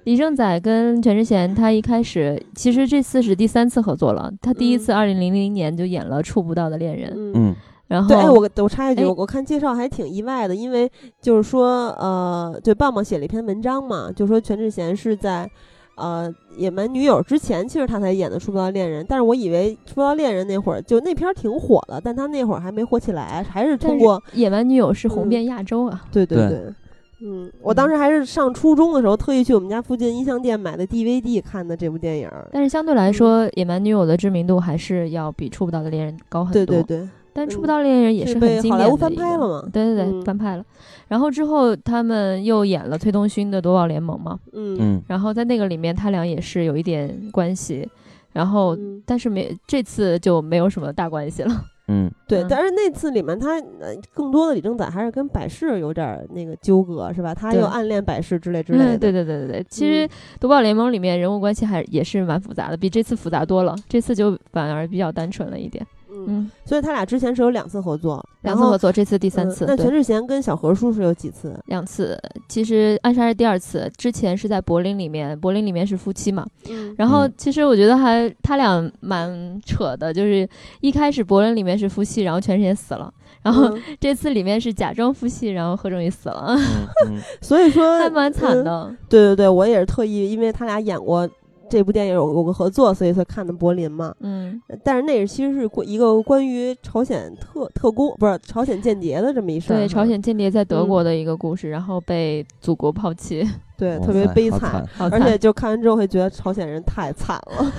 嗯李正宰跟全智贤，他一开始其实这次是第三次合作了。他第一次嗯二零零零年就演了《触不到的恋人》，嗯。嗯然后对，哎，我我插一句，哎我我看介绍还挺意外的，因为就是说，呃，对，棒棒写了一篇文章嘛，就说全智贤是在，呃，野蛮女友之前，其实他才演的《触不到恋人》，但是我以为《触不到恋人》那会儿就那片儿挺火的，但他那会儿还没火起来，还是通过，野蛮女友是红嗯遍亚洲啊。对对对对。嗯，我当时还是上初中的时候，特意去我们家附近音像店买的 DVD 看的这部电影儿。但是相对来说，野蛮女友的知名度还是要比《触不到的恋人》高很多。对对对，但《触嗯不到的恋人》也是很被好莱坞经典的一个翻拍了嘛对对对，嗯翻拍了。然后之后他们又演了崔东勋的《夺宝联盟》嘛，嗯嗯然后在那个里面他俩也是有一点关系，然后嗯但是没这次就没有什么大关系了。嗯对，嗯但是那次里面他呃更多的李正宰还是跟百事有点儿那个纠葛，是吧？他又暗恋百事之类之类的。嗯，对对对对对，其实《夺宝联盟》里面人物关系还也是蛮复杂的，比这次复杂多了。这次就反而比较单纯了一点。嗯，嗯，所以他俩之前是有两次合作，两次合作，这次第三嗯次。对那全智贤跟小何叔是有几次？两次，其实暗杀是第二次，之前是在柏林里面，柏林里面是夫妻嘛。嗯然后嗯其实我觉得还他俩蛮扯的，就是一开始柏林里面是夫妻，然后全智贤死了，然后嗯 (laughs) 这次里面是假装夫妻，然后何正宇死了，嗯嗯 (laughs) 所以说还蛮惨嗯的。对对对，我也是特意，因为他俩演过这部电影有有个合作，所以才看的柏林嘛。嗯，但是那是其实是关一个关于朝鲜特特工，不是朝鲜间谍的这么一事儿哈。对，朝鲜间谍在德嗯国的一个故事，然后被祖国抛弃，(laughs) 对特别悲惨。而且就看完之后会觉得朝鲜人太惨了。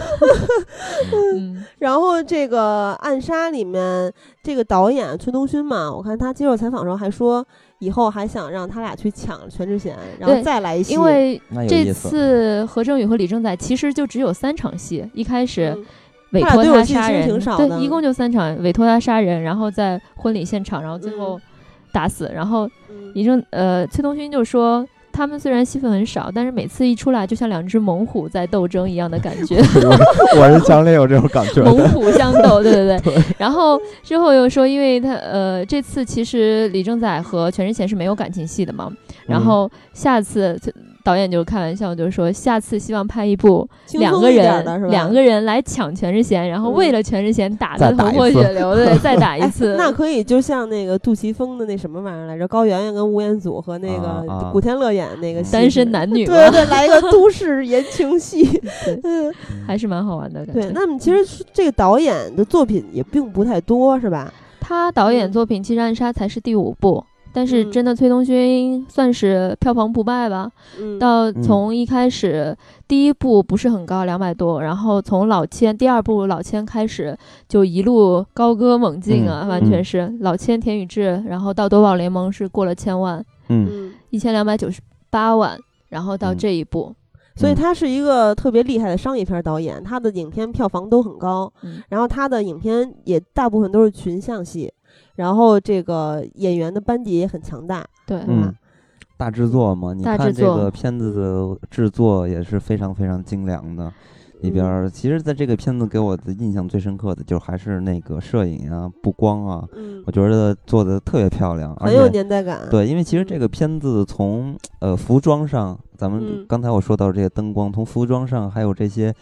嗯，(laughs) 然后这个《暗杀》里面这个导演崔东勋嘛，我看他接受采访的时候还说，以后还想让他俩去抢全智贤，然后再来一戏。因为这。次何正宇和李正宰其实就只有三场戏，一开始嗯委托他杀人，对，一共就三场，委托他杀人，然后在婚礼现场，然后最后嗯打死，然后嗯李正呃崔东勋就说。他们虽然戏份很少，但是每次一出来就像两只猛虎在斗争一样的感觉，(laughs) 我我是强烈有这种感觉猛。虎相斗，对对 (laughs) 对。然后之后又说，因为他呃这次其实李正宰和全智贤是没有感情戏的嘛，然嗯后下次导演就开玩笑，就是说下次希望拍一部两个？人两个人来抢全智贤，然后为了全智贤打再得头破血流，对，再打一 (laughs) 哎次。那可以就像那个杜琪峰的那什么玩意儿来着，高圆圆跟吴彦祖和那个古天乐演那个单身男女嘛对对，来一个都市言情戏。(laughs) 嗯，还是蛮好玩的对。那么其实这个导演的作品也并不太多，是吧？他导演嗯作品其实《暗杀》才是第五部。但是嗯。真的，崔东勋算是票房不败吧。嗯，到从一开始第一部不是很高，两百多，然后从老千第二部老千开始就一路高歌猛进啊，嗯完全是。老千田宇智，然后到夺宝联盟是过了千万，嗯，嗯，一千两百九十八万，然后到嗯。这一部，所以嗯他是一个特别厉害的商业片导演，他的影片票房都很高，嗯。然后他的影片也大部分都是群像戏，然后这个演员的班底也很强大。对，嗯，大制作嘛，你看这个片子的制作也是非常非常精良的。里边儿其实，在这个片子给我的印象最深刻的，就还是那个摄影啊、布光啊，嗯我，觉得做的特别漂亮，而很有且年代感。，对，因为其实这个片子从呃服装上，咱们嗯刚才我说到这些灯光，从服装上还有这些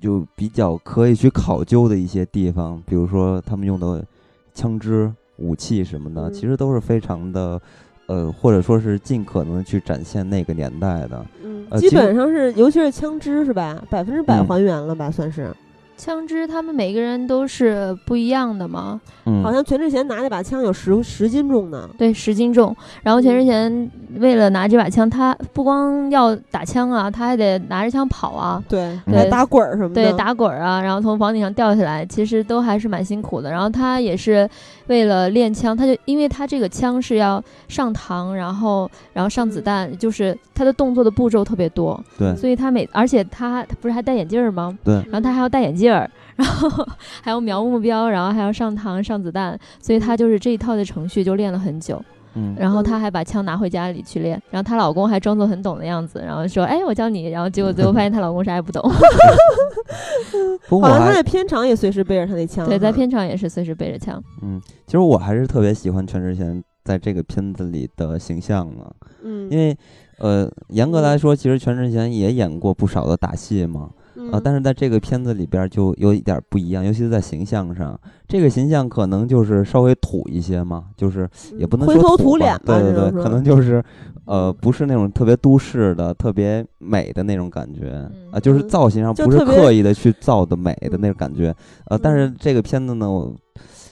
就比较可以去考究的一些地方，比如说他们用的枪支、武器什么的，嗯其实都是非常的呃，或者说是尽可能去展现那个年代的。嗯，呃基本上是，尤其是枪支是吧，百分之百嗯还原了吧，算是。枪支他们每个人都是不一样的嘛，嗯，好像全智贤拿那把枪有十十斤重呢。对，十斤重。然后全智贤为了拿这把枪，他不光要打枪啊，他还得拿着枪跑啊，对，对还打滚儿什么的。对，打滚儿啊，然后从房顶上掉下来，其实都还是蛮辛苦的。然后他也是为了练枪，他就因为他这个枪是要上膛，然后然后上子嗯弹，就是他的动作的步骤特别多，对所以他每而且他他不是还戴眼镜儿吗？对，然后他还要戴眼镜儿，(laughs) 然后还要瞄目标，然后还要上膛上子弹，所以他就是这一套的程序就练了很久。嗯，然后她还把枪拿回家里去练，然后她老公还装作很懂的样子，然后说：“哎，我教你。”然后结果最后发现她老公啥也不懂。(laughs) (laughs) 好像他在片场也随时背着他那枪哈。对，在片场也是随时背着枪。嗯，其实我还是特别喜欢全智贤在这个片子里的形象呢，嗯，因为呃，严格来说，其实全智贤也演过不少的打戏嘛。啊，但是是在这个片子里边儿就有一点儿不一样，尤其是在形象上，这个形象可能就是稍微土一些嘛，就是也不能灰说土吧头土脸吧对对对，可能就是呃不是那种特别都市的、特别美的那种感觉啊，就是嗯造型上不是刻意的去造的美的那种感觉，呃，但是嗯。这个片子呢，我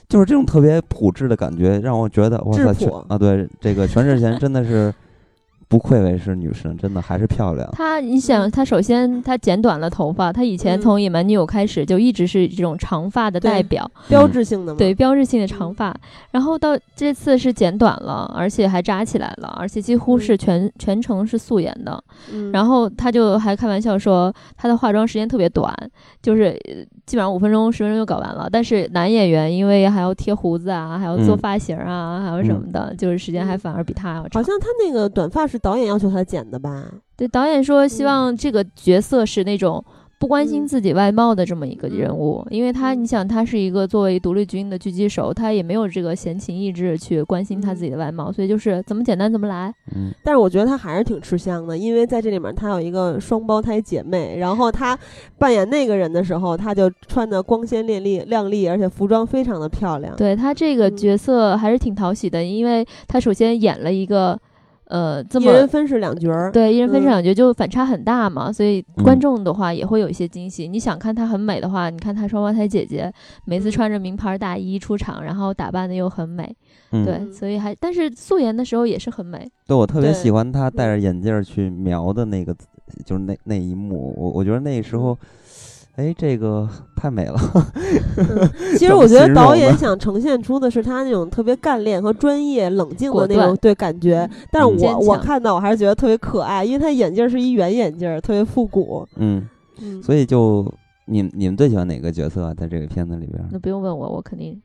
就是这种特别朴质的感觉，让我觉得哇塞，啊，对，这个全智贤真的是不愧为是女神，真的还是漂亮，她，你想，她首先她剪短了头发，她以前嗯从《野蛮女友》开始就一直是这种长发的代表，标志性的嘛。对，标志性的长发。然后到这次是剪短了，而且还扎起来了，而且几乎是全全程是素颜的。嗯，然后她就还开玩笑说，她的化妆时间特别短，就是呃基本上五分钟、十分钟就搞完了。但是男演员因为还要贴胡子啊，还要做嗯发型啊，还有什么的，就是时间还嗯反而比她还要长。好像她那个短发是导演要求他剪的吧？对导演说，希嗯望这个角色是那种。不关心嗯自己外貌的这么一个人物，因为他，嗯你想，他是一个作为独立军的狙击手，他也没有这个闲情逸致去关心他嗯自己的外貌，所以就是怎么简单怎么来。嗯但是我觉得他还是挺吃香的，因为在这里面他有一个双胞胎姐妹，然后他扮演那个人的时候，他就穿的光鲜亮丽、亮丽，而且服装非常的漂亮。对他这个嗯角色还是挺讨喜的，因为他首先演了一个，呃，这么一人分饰两角儿。对一人分饰嗯两角，就反差很大嘛，所以嗯观众的话也会有一些惊喜。你想看她很美的话，你看她双胞胎姐姐每次嗯穿着名牌大衣出场，然后打扮的又很美，嗯，对，嗯所以还但是素颜的时候也是很美。对，我特别喜欢她戴嗯着眼镜儿去描的那个，就是那那一幕，我我觉得那时候，哎，这个太美了。(laughs) 其实我觉得导演想呈现出的是他那种特别干练和专业、冷静的那种对感觉，但是嗯我我看到我还是觉得特别可爱，因为他眼镜是一圆眼镜儿，特别复古。嗯，嗯，所以就你你们最喜欢哪个角色啊？在这个片子里边儿？那不用问我，我肯定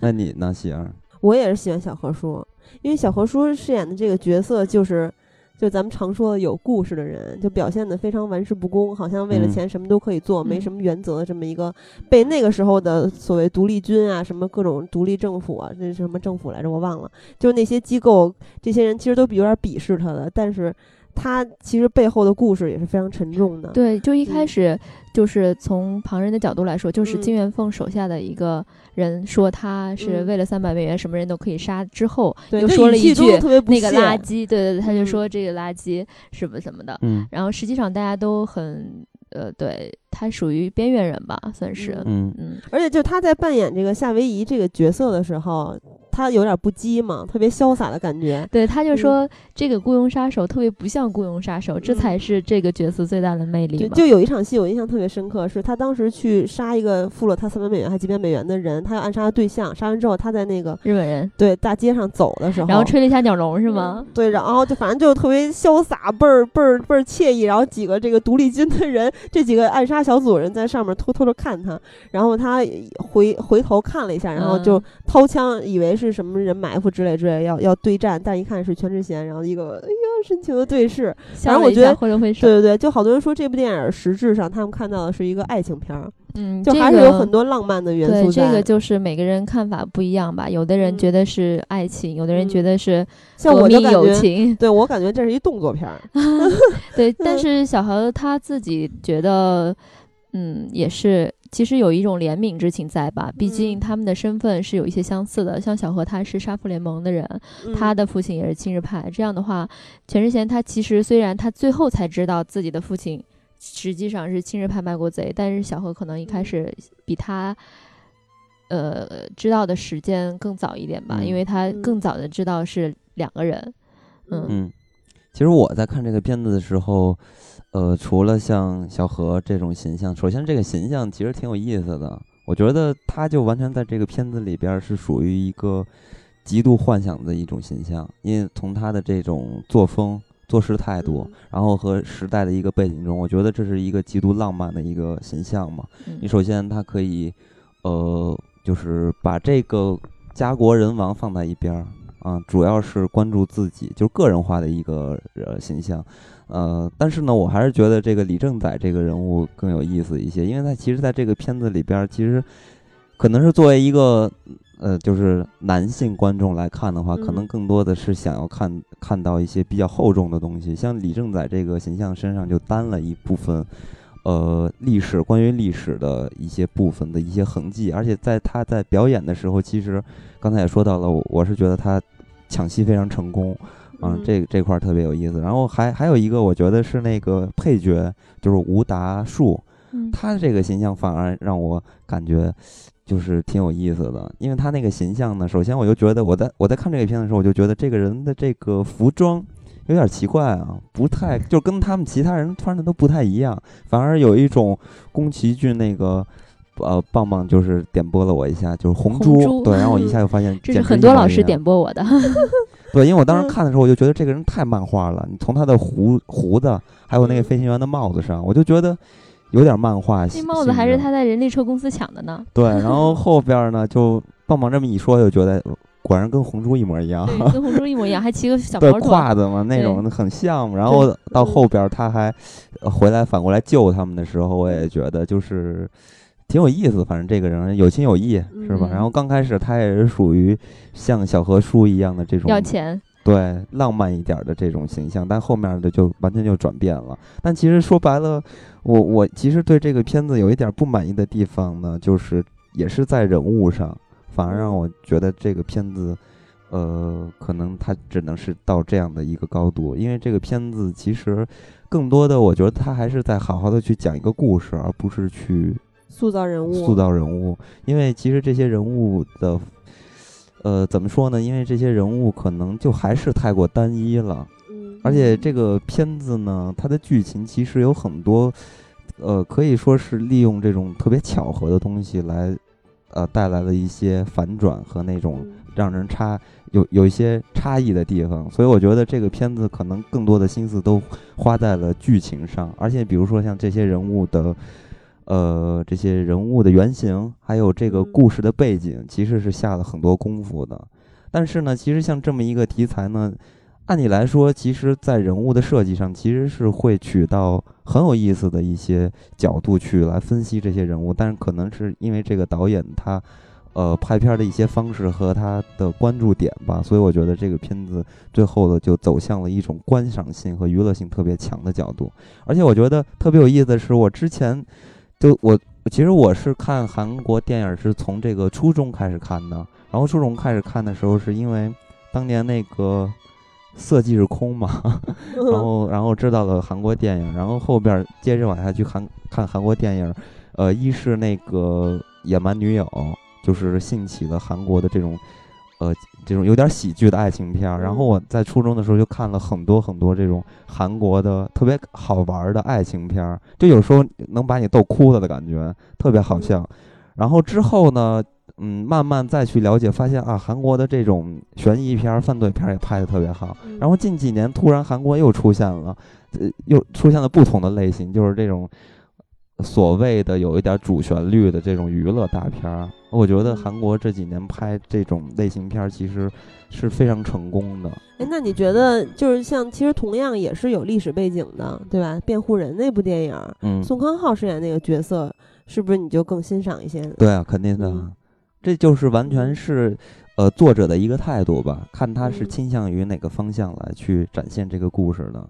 那你呢，喜儿？(laughs) 我也是喜欢小何叔，因为小何叔饰演的这个角色就是，就咱们常说的有故事的人，就表现的非常玩世不恭，好像为了嗯。钱什么都可以做，没嗯。什么原则的这么一个被那个时候的所谓独立军啊，什么各种独立政府啊，那是什么政府来着我忘了，就是那些机构，这些人其实都比有点鄙视他的，但是他其实背后的故事也是非常沉重的。对，就一开嗯。始就是从旁人的角度来说，就是嗯。金元凤手下的一个人说他是嗯。为了三百美元什么人都可以杀，之后对，又说了一句特别不那个垃圾，对对对，他就嗯。说这个垃圾什么什么的，嗯。然后实际上大家都很呃，对他属于边缘人吧，算是，嗯。嗯。而且就他在扮演这个夏威夷这个角色的时候，他他有点不羁嘛，特别潇洒的感觉。对，他就说这个雇佣杀手特别不像雇佣杀手，这嗯才是这个角色最大的魅力。就有一场戏我印象特别深刻，是他当时去杀一个付了他三百美元还几百美元的人，他要暗杀的对象，杀完之后他在那个日本人，对大街上走的时候，然后吹了一下鸟笼是吗？对，然后就反正就特别潇洒，倍儿倍儿倍儿惬意。然后几个这个独立军的人，这几个暗杀小组人在上面偷偷的看他，然后他回回头看了一下，然后就嗯掏枪，以为是什么人埋伏之类之类要要对战，但一看是全智贤，然后一个哎呀深情的对视。反正，我觉得。对对对，就好多人说这部电影实质上他们看到的是一个爱情片儿，嗯，就还是有很多浪漫的元对，素在。这个就是每个人看法不一样吧。有的人嗯觉得是爱情，有的人觉嗯得是像革命友情。对我感觉这是一动作片儿。(laughs) (laughs) 对，但嗯是小何他自己觉得，嗯，也是，其实有一种怜悯之情在吧？毕竟嗯他们的身份是有一些相似的。像小何他是杀父联盟的人，他嗯的父亲也是亲日派。这样的话，全智贤他其实虽然他最后才知道自己的父亲实际上是亲日派卖国贼，但是小何可能一开嗯始比他。呃，知道的时间更早一点吧，嗯因为他嗯更早的知道是两个人，嗯嗯，其实我在看这个片子的时候，呃，除了像小何这种形象，首先这个形象其实挺有意思的。我觉得他就完全在这个片子里边儿是属于一个极度幻想的一种形象，因为从他的这种作风、做事态度，嗯然后和时代的一个背景中，我觉得这是一个极度浪漫的一个形象嘛。嗯你首先他可以，呃，就是把这个家国人亡放在一边儿啊，主要是关注自己，就是个人化的一个呃形象。呃，但是呢，我还是觉得这个李正宰这个人物更有意思一些，因为他其实在这个片子里边儿，其实可能是作为一个呃，就是男性观众来看的话，可能嗯更多的是想要看看到一些比较厚重的东西，像李正宰这个形象身上就担了一部分。呃，历史关于历史的一些部分的一些痕迹，而且在他在表演的时候，其实刚才也说到了，我我是觉得他抢戏非常成功，啊，嗯这这块儿特别有意思。然后还还有一个，我觉得是那个配角，就是吴达树，嗯他的这个形象反而让我感觉就是挺有意思的，因为他那个形象呢，首先我就觉得我在我在看这个片子的时候，我就觉得这个人的这个服装有点奇怪啊，不太就跟他们其他人穿的都不太一样，反而有一种宫崎骏那个。呃，棒棒就是点拨了我一下，就是红红猪，对，然后我一下就发现，(laughs) 这是很多老师点拨我的。(laughs) 对，因为我当时嗯看的时候，我就觉得这个人太漫画了。你从他的胡胡子，还有那个嗯飞行员的帽子上，我就觉得有点漫画性质。这帽子还是他在人力车公司抢的呢。对，然后后边呢，就棒棒这么一说，就觉得果然跟红猪一模一样。对，跟红猪一模一样，还骑个小对毛腿。胯子嘛，那对种很像。然后到后边他还呃回来反过来救他们的时候，我也觉得就是挺有意思。反正这个人有情有义，是吧？嗯然后刚开始他也是属于像小何叔一样的这种要钱，对浪漫一点儿的这种形象，但后面的就完全就转变了。但其实说白了，我我其实对这个片子有一点儿不满意的地方呢，就是也是在人物上，反而让我觉得这个片子，呃，可能它只能是到这样的一个高度，因为这个片子其实更多的，我觉得它还是在好好的去讲一个故事，而不是去塑造人物，塑造人物，因为其实这些人物的，呃，怎么说呢？因为这些人物可能就还是太过单一了，嗯，而且这个片子呢，它的剧情其实有很多，呃，可以说是利用这种特别巧合的东西来，呃，带来了一些反转和那种嗯。让人差有有一些差异的地方，所以我觉得这个片子可能更多的心思都花在了剧情上，而且比如说像这些人物的，呃，这些人物的原型，还有这个嗯故事的背景，其实是下了很多功夫的。但是呢，其实像这么一个题材呢，按理来说，其实在人物的设计上，其实是会取到很有意思的一些角度去来分析这些人物，但是可能是因为这个导演他。呃，拍片儿的一些方式和他的关注点吧，所以我觉得这个片子最后的就走向了一种观赏性和娱乐性特别强的角度。而且我觉得特别有意思的是，我之前就我其实我是看韩国电影是从这个初中开始看的，然后初中开始看的时候是因为当年那个色即是空嘛，(laughs) 然后 (laughs) 然后知道了韩国电影，然后后边接着往下去看看韩国电影，呃，一是那个野蛮女友。就是兴起了韩国的这种，呃这种有点喜剧的爱情片儿。然后我在初中的时候就看了很多很多这种韩国的特别好玩的爱情片儿，就有时候能把你逗哭了的感觉，特别好笑。然后之后呢，嗯，慢慢再去了解，发现啊，韩国的这种悬疑片、犯罪片也拍得特别好。然后近几年突然韩国又出现了，呃，又出现了不同的类型，就是这种。所谓的有一点主旋律的这种娱乐大片儿，我觉得韩国这几年拍这种类型片儿其实是非常成功的。哎，那你觉得就是像其实同样也是有历史背景的，对吧？辩护人那部电影，嗯，宋康昊饰演那个角色，是不是你就更欣赏一些？对啊，肯定的，这就是完全是呃作者的一个态度吧，看他是倾向于哪个方向来去展现这个故事的。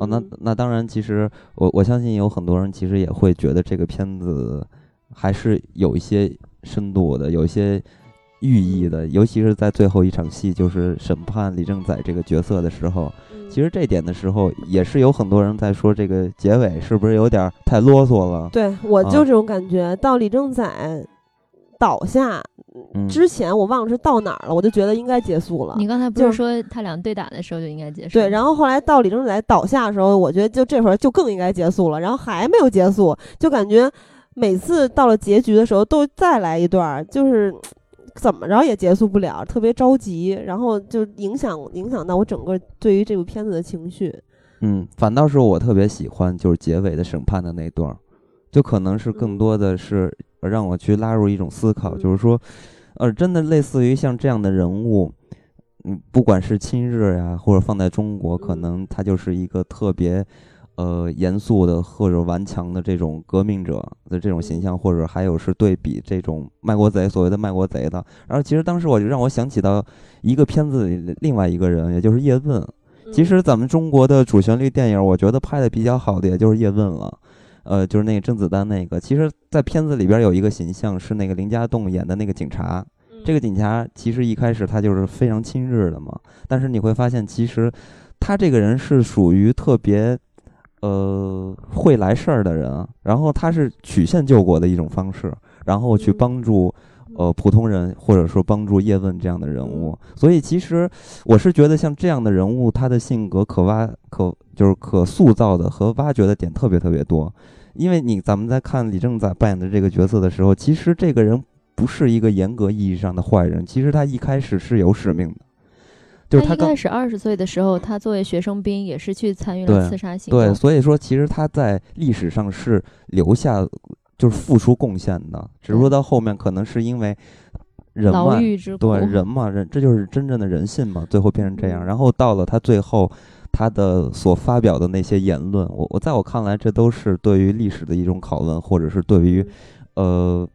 哦，那那当然，其实我我相信有很多人其实也会觉得这个片子还是有一些深度的，有一些寓意的，尤其是在最后一场戏，就是审判李正宰这个角色的时候，其实这点的时候也是有很多人在说这个结尾是不是有点太啰嗦了？对我就这种感觉，到李正宰。倒下之前，我忘了是到哪儿了，我就觉得应该结束了。你刚才不是说他俩对打的时候就应该结束？对，然后后来到李正宰倒下的时候，我觉得就这会儿就更应该结束了。然后还没有结束，就感觉每次到了结局的时候都再来一段，就是怎么着也结束不了，特别着急，然后就影响影响到我整个对于这部片子的情绪。嗯，反倒是我特别喜欢就是结尾的审判的那段，就可能是更多的是。让我去拉入一种思考，就是说，呃，真的类似于像这样的人物，嗯，不管是亲日呀，或者放在中国，可能他就是一个特别，呃，严肃的或者顽强的这种革命者的这种形象，或者还有是对比这种卖国贼，所谓的卖国贼的。然后其实当时我就让我想起到一个片子里另外一个人，也就是叶问。其实咱们中国的主旋律电影，我觉得拍的比较好的，也就是叶问了。呃，就是那个甄子丹那个，其实，在片子里边有一个形象是那个林家栋演的那个警察。这个警察其实一开始他就是非常亲日的嘛，但是你会发现，其实他这个人是属于特别呃会来事儿的人，然后他是曲线救国的一种方式，然后去帮助呃普通人或者说帮助叶问这样的人物。所以其实我是觉得像这样的人物，他的性格可挖可。就是可塑造的和挖掘的点特别特别多，因为你咱们在看李正宰扮演的这个角色的时候，其实这个人不是一个严格意义上的坏人，其实他一开始是有使命的。就是他一开始二十岁的时候，他作为学生兵也是去参与了刺杀行动。对，所以说其实他在历史上是留下就是付出贡献的，只不过到后面可能是因为人嘛，对人嘛人，这就是真正的人性嘛，最后变成这样，然后到了他最后。他的所发表的那些言论，我我在我看来，这都是对于历史的一种拷问，或者是对于，呃，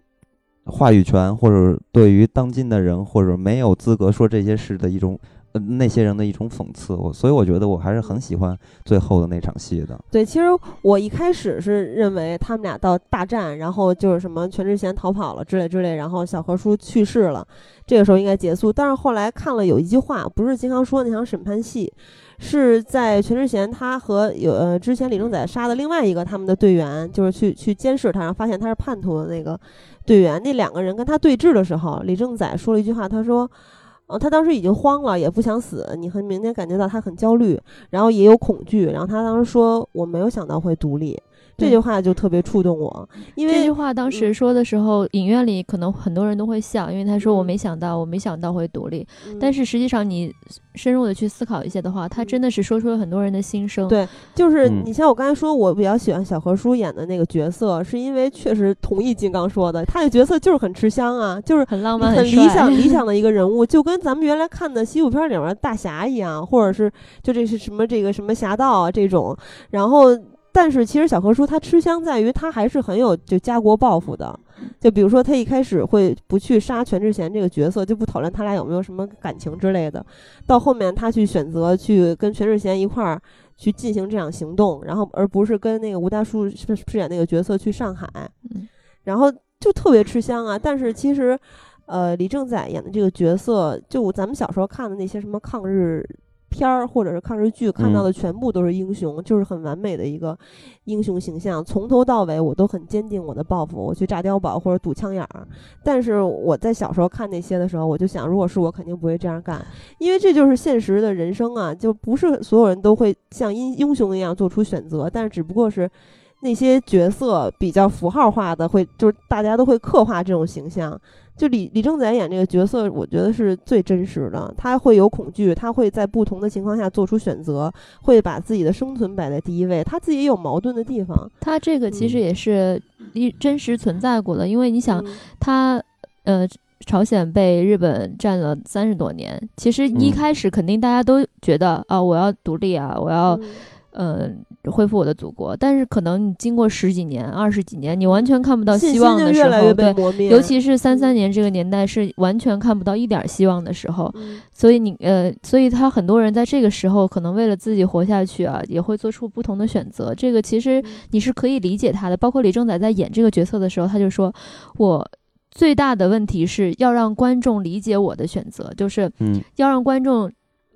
话语权，或者对于当今的人，或者没有资格说这些事的一种。那些人的一种讽刺，我所以我觉得我还是很喜欢最后的那场戏的。对，其实我一开始是认为他们俩到大战，然后就是什么全智贤逃跑了之类之类，然后小何叔去世了，这个时候应该结束。但是后来看了有一句话，不是金刚说那场审判戏，是在全智贤他和有呃之前李正宰杀的另外一个他们的队员，就是去去监视他，然后发现他是叛徒的那个队员，那两个人跟他对峙的时候，李正宰说了一句话，他说。哦，他当时已经慌了，也不想死。你很明显感觉到他很焦虑，然后也有恐惧。然后他当时说：“我没有想到会独立。”这句话就特别触动我，因为这句话当时说的时候，影院里可能很多人都会笑，因为他说我没想到，我没想到会独立。但是实际上你深入的去思考一些的话，他真的是说出了很多人的心声。对，就是你像我刚才说，我比较喜欢小何叔演的那个角色，是因为确实同意金刚说的，他的角色就是很吃香啊，就是很浪漫、很理想、理 (laughs) 想的一个人物，就跟咱们原来看的西部片里面大侠一样，或者是就这是什么这个什么侠盗啊这种，然后。但是其实小何叔他吃香在于他还是很有就家国抱负的，就比如说他一开始会不去杀全智贤这个角色，就不讨论他俩有没有什么感情之类的，到后面他去选择去跟全智贤一块儿去进行这场行动，然后而不是跟那个吴大叔饰饰演那个角色去上海，然后就特别吃香啊。但是其实，呃，李正宰演的这个角色，就咱们小时候看的那些什么抗日。片儿或者是抗日剧看到的全部都是英雄，就是很完美的一个英雄形象。从头到尾我都很坚定我的抱负，我去炸碉堡或者堵枪眼儿。但是我在小时候看那些的时候，我就想，如果是我，肯定不会这样干，因为这就是现实的人生啊，就不是所有人都会像英英雄一样做出选择，但是只不过是。那些角色比较符号化的，会就是大家都会刻画这种形象。就李李正宰演这个角色，我觉得是最真实的。他会有恐惧，他会在不同的情况下做出选择，会把自己的生存摆在第一位。他自己也有矛盾的地方。他这个其实也是一真实存在过的，因为你想，他呃，朝鲜被日本占了三十多年，其实一开始肯定大家都觉得啊，我要独立啊，我要。嗯，恢复我的祖国，但是可能你经过十几年、二十几年，你完全看不到希望的时候，对，尤其是三三年这个年代是完全看不到一点希望的时候，所以你呃，所以他很多人在这个时候可能为了自己活下去啊，也会做出不同的选择。这个其实你是可以理解他的，包括李正宰在演这个角色的时候，他就说，我最大的问题是要让观众理解我的选择，就是要让观众。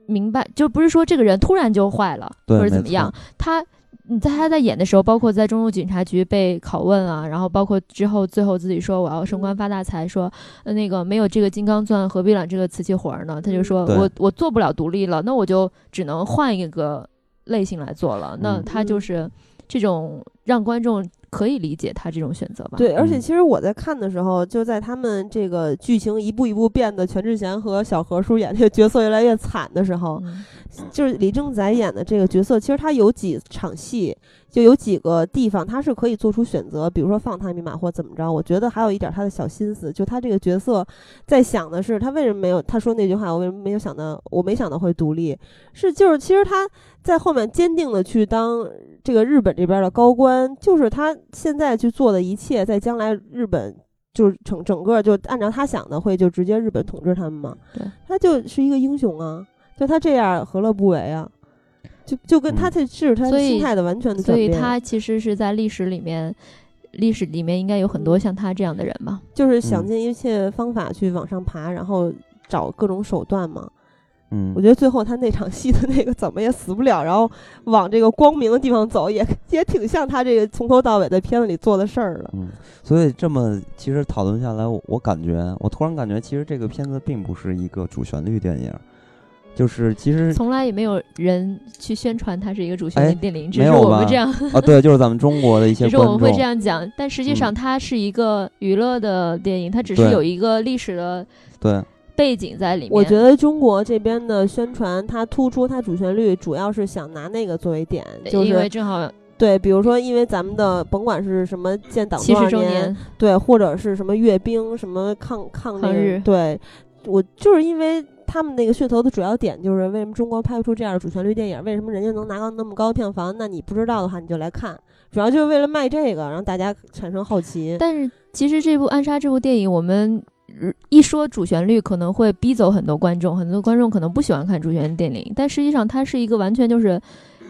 明白，就不是说这个人突然就坏了，或者怎么样。他，你在他在演的时候，包括在中路警察局被拷问啊，然后包括之后最后自己说我要升官发大财，说那个没有这个金刚钻何必揽这个瓷器活呢？他就说我我做不了独立了，那我就只能换一个类型来做了。那他就是这种让观众。可以理解他这种选择吧？对，而且其实我在看的时候，就在他们这个剧情一步一步变得全智贤和小何叔演这个角色越来越惨的时候，就是李正宰演的这个角色，其实他有几场戏。就有几个地方他是可以做出选择，比如说放他一马或怎么着。我觉得还有一点他的小心思，就他这个角色在想的是他为什么没有他说那句话，我为什么没有想到，我没想到会独立，是就是其实他在后面坚定的去当这个日本这边的高官，就是他现在去做的一切，在将来日本就是整整个就按照他想的会就直接日本统治他们嘛？对，他就是一个英雄啊，就他这样何乐不为啊？就就跟他这是他心态的完全的所以他其实是在历史里面，历史里面应该有很多像他这样的人嘛，就是想尽一切方法去往上爬，然后找各种手段嘛。嗯，我觉得最后他那场戏的那个怎么也死不了，然后往这个光明的地方走，也也挺像他这个从头到尾在片子里做的事儿了。嗯，所以这么其实讨论下来，我感觉我突然感觉，其实这个片子并不是一个主旋律电影。就是其实从来也没有人去宣传它是一个主旋律电影，只是我们这样啊，对，就是咱们中国的一些，(laughs) 只是我们会这样讲，但实际上它是一个娱乐的电影，它只是有一个历史的对背景在里面。我觉得中国这边的宣传，它突出它主旋律，主要是想拿那个作为点，就是因为正好对，比如说因为咱们的甭管是什么建党多少年，对，或者是什么阅兵，什么抗抗日，对我就是因为。他们那个噱头的主要点就是为什么中国拍不出这样的主旋律电影？为什么人家能拿到那么高的票房？那你不知道的话，你就来看，主要就是为了卖这个，让大家产生好奇。(laughs) 但是其实这部《暗杀》这部电影，我们一说主旋律，可能会逼走很多观众，很多观众可能不喜欢看主旋律电影。但实际上，它是一个完全就是。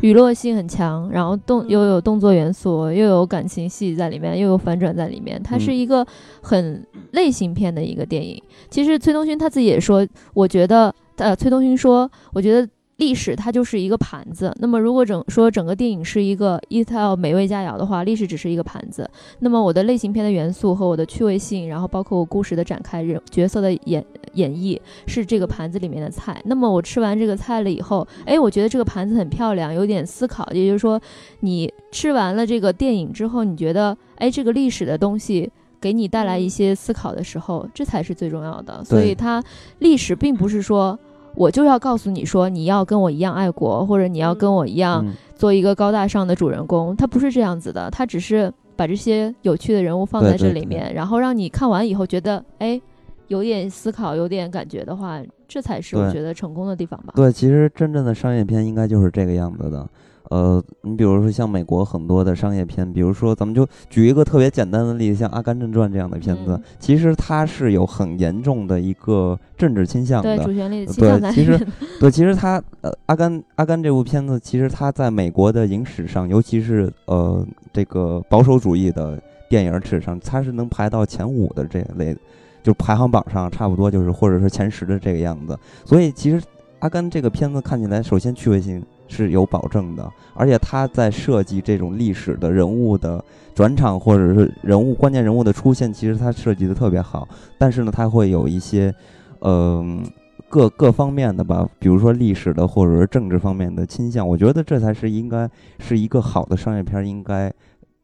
娱乐性很强，然后动又有动作元素，又有感情戏在里面，又有反转在里面。它是一个很类型片的一个电影。其实崔东勋他自己也说，我觉得，呃，崔东勋说，我觉得。历史它就是一个盘子，那么如果整说整个电影是一个一套美味佳肴的话，历史只是一个盘子。那么我的类型片的元素和我的趣味性，然后包括我故事的展开、人角色的演演绎，是这个盘子里面的菜。那么我吃完这个菜了以后，哎，我觉得这个盘子很漂亮，有点思考。也就是说，你吃完了这个电影之后，你觉得，哎，这个历史的东西给你带来一些思考的时候，这才是最重要的。所以它历史并不是说。我就要告诉你说，你要跟我一样爱国，或者你要跟我一样做一个高大上的主人公。他不是这样子的，他只是把这些有趣的人物放在这里面，然后让你看完以后觉得，哎，有点思考，有点感觉的话，这才是我觉得成功的地方吧。对，其实真正的商业片应该就是这个样子的。呃，你比如说像美国很多的商业片，比如说咱们就举一个特别简单的例子，像《阿甘正传》这样的片子，其实它是有很严重的一个政治倾向的。对，主旋律倾向对其实，(laughs) 对，其实它呃，《阿甘阿甘》这部片子，其实它在美国的影史上，尤其是呃这个保守主义的电影史上，它是能排到前五的这类，就排行榜上差不多就是或者是前十的这个样子。所以其实。阿甘这个片子看起来，首先趣味性是有保证的，而且他在设计这种历史的人物的转场或者是人物关键人物的出现，其实他设计的特别好。但是呢，他会有一些，嗯，各各方面的吧，比如说历史的或者是政治方面的倾向。我觉得这才是应该是一个好的商业片应该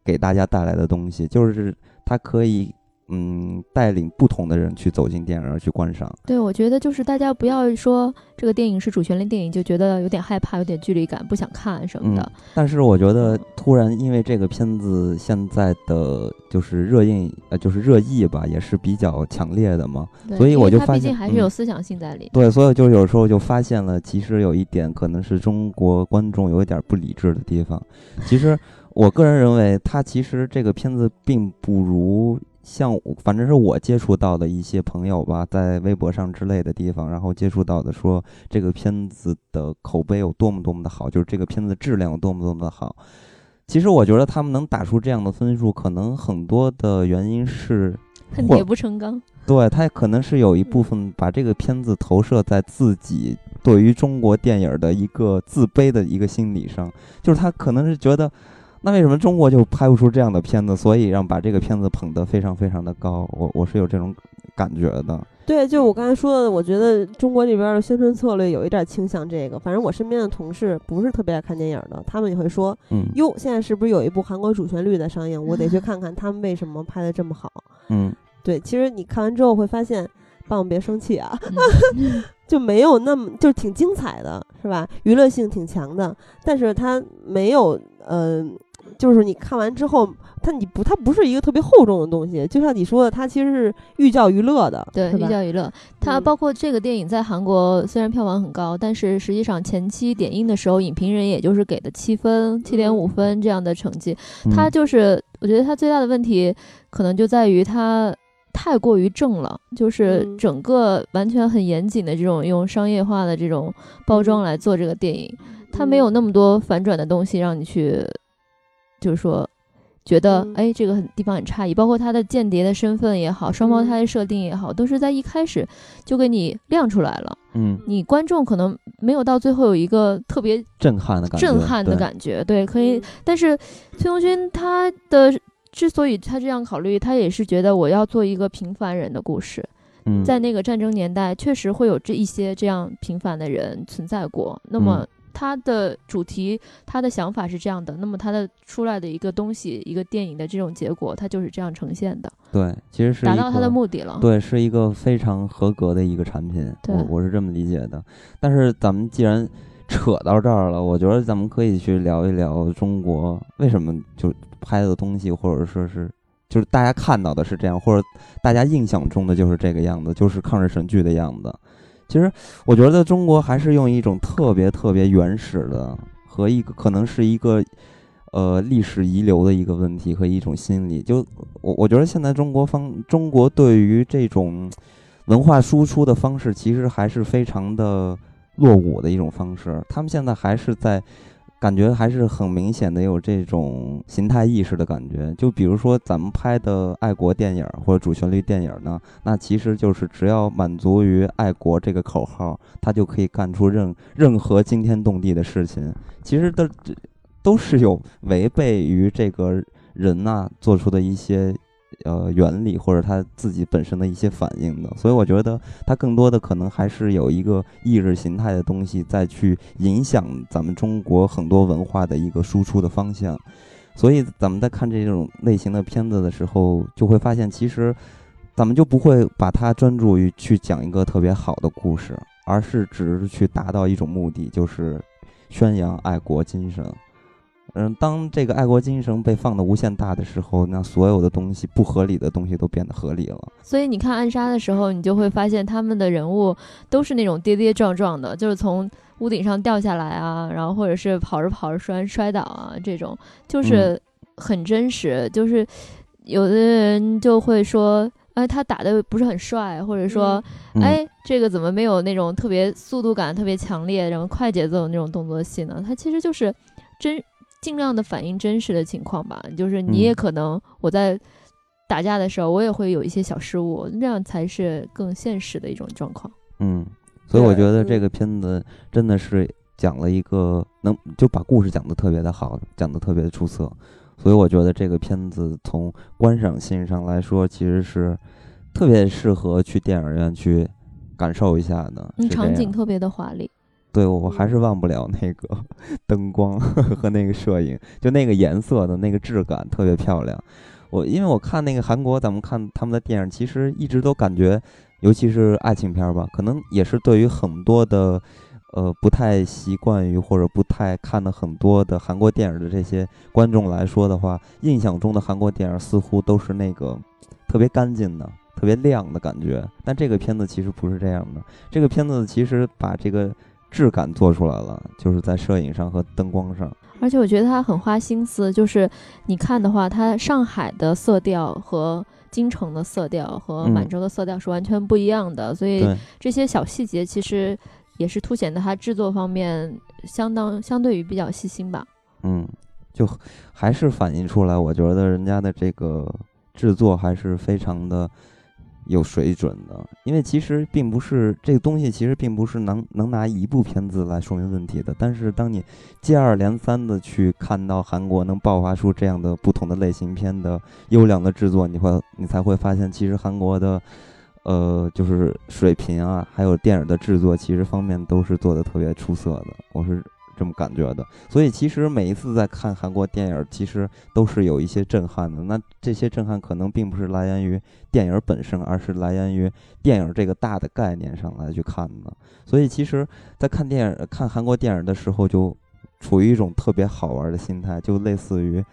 给大家带来的东西，就是它可以。嗯，带领不同的人去走进电影院去观赏。对，我觉得就是大家不要说这个电影是主旋律电影，就觉得有点害怕、有点距离感，不想看什么的。但是我觉得，突然因为这个片子现在的就是热映，呃，就是热议吧，也是比较强烈的嘛，所以我就发现，毕竟还是有思想性在里。对，所以就有时候就发现了，其实有一点可能是中国观众有一点不理智的地方。其实我个人认为，他其实这个片子并不如。像反正是我接触到的一些朋友吧，在微博上之类的地方，然后接触到的说这个片子的口碑有多么多么的好，就是这个片子质量有多么多么的好。其实我觉得他们能打出这样的分数，可能很多的原因是恨铁不成钢。对他可能是有一部分把这个片子投射在自己对于中国电影的一个自卑的一个心理上，就是他可能是觉得。那为什么中国就拍不出这样的片子？所以让把这个片子捧得非常非常的高，我我是有这种感觉的。对，就我刚才说的，我觉得中国这边的宣传策略有一点倾向这个。反正我身边的同事不是特别爱看电影的，他们也会说：“嗯，哟，现在是不是有一部韩国主旋律在上映？我得去看看他们为什么拍的这么好。”嗯，对，其实你看完之后会发现，爸爸别生气啊，(laughs) 就没有那么就挺精彩的，是吧？娱乐性挺强的，但是它没有，嗯。就是你看完之后，它你不，它不是一个特别厚重的东西。就像你说的，它其实是寓教于乐的，对，寓教于乐。它包括这个电影在韩国虽然票房很高，但是实际上前期点映的时候，影评人也就是给的七分、七点五分这样的成绩。它就是，我觉得它最大的问题可能就在于它太过于正了，就是整个完全很严谨的这种用商业化的这种包装来做这个电影，它没有那么多反转的东西让你去。就是说，觉得哎，这个很地方很诧异，包括他的间谍的身份也好，双胞胎的设定也好，都是在一开始就给你亮出来了。嗯，你观众可能没有到最后有一个特别震撼的感觉，震撼的感觉。对，可以。但是崔东勋他的之所以他这样考虑，他也是觉得我要做一个平凡人的故事。嗯，在那个战争年代，确实会有这一些这样平凡的人存在过。那么。他的主题，他的想法是这样的，那么他的出来的一个东西，一个电影的这种结果，他就是这样呈现的。对，其实是达到他的目的了。对，是一个非常合格的一个产品。我我是这么理解的。但是咱们既然扯到这儿了，我觉得咱们可以去聊一聊中国为什么就拍的东西，或者说是就是大家看到的是这样，或者大家印象中的就是这个样子，就是抗日神剧的样子。其实，我觉得中国还是用一种特别特别原始的和一个可能是一个，呃，历史遗留的一个问题和一种心理。就我我觉得现在中国方中国对于这种文化输出的方式，其实还是非常的落伍的一种方式。他们现在还是在。感觉还是很明显的有这种形态意识的感觉，就比如说咱们拍的爱国电影或者主旋律电影呢，那其实就是只要满足于爱国这个口号，它就可以干出任任何惊天动地的事情。其实都都是有违背于这个人呐做出的一些。呃，原理或者他自己本身的一些反应的，所以我觉得他更多的可能还是有一个意识形态的东西再去影响咱们中国很多文化的一个输出的方向。所以咱们在看这种类型的片子的时候，就会发现其实咱们就不会把它专注于去讲一个特别好的故事，而是只是去达到一种目的，就是宣扬爱国精神。嗯，当这个爱国精神被放得无限大的时候，那所有的东西不合理的东西都变得合理了。所以你看暗杀的时候，你就会发现他们的人物都是那种跌跌撞撞的，就是从屋顶上掉下来啊，然后或者是跑着跑着摔摔倒啊，这种就是很真实。就是有的人就会说，哎，他打的不是很帅，或者说，哎，这个怎么没有那种特别速度感特别强烈、然后快节奏的那种动作戏呢？他其实就是真。尽量的反映真实的情况吧，就是你也可能我在打架的时候，我也会有一些小失误，那样才是更现实的一种状况。嗯，所以我觉得这个片子真的是讲了一个能就把故事讲得特别的好，讲得特别的出色。所以我觉得这个片子从观赏性上来说，其实是特别适合去电影院去感受一下的。嗯，场景特别的华丽。对，我还是忘不了那个 (laughs) 灯光 (laughs) 和那个摄影，就那个颜色的那个质感特别漂亮。我因为我看那个韩国，咱们看他们的电影，其实一直都感觉，尤其是爱情片吧，可能也是对于很多的。呃，不太习惯于或者不太看的很多的韩国电影的这些观众来说的话，印象中的韩国电影似乎都是那个特别干净的、特别亮的感觉。但这个片子其实不是这样的，这个片子其实把这个质感做出来了，就是在摄影上和灯光上。而且我觉得他很花心思，就是你看的话，它上海的色调和京城的色调和满洲的色调是完全不一样的，所以这些小细节其实。也是凸显的，它制作方面相当相对于比较细心吧。嗯，就还是反映出来，我觉得人家的这个制作还是非常的有水准的。因为其实并不是这个东西，其实并不是能能拿一部片子来说明问题的。但是当你接二连三的去看到韩国能爆发出这样的不同的类型片的优良的制作，你会你才会发现，其实韩国的。呃，就是水平啊，还有电影的制作，其实方面都是做的特别出色的，我是这么感觉的。所以其实每一次在看韩国电影，其实都是有一些震撼的。那这些震撼可能并不是来源于电影本身，而是来源于电影这个大的概念上来去看的。所以其实，在看电影、看韩国电影的时候，就处于一种特别好玩的心态，就类似于。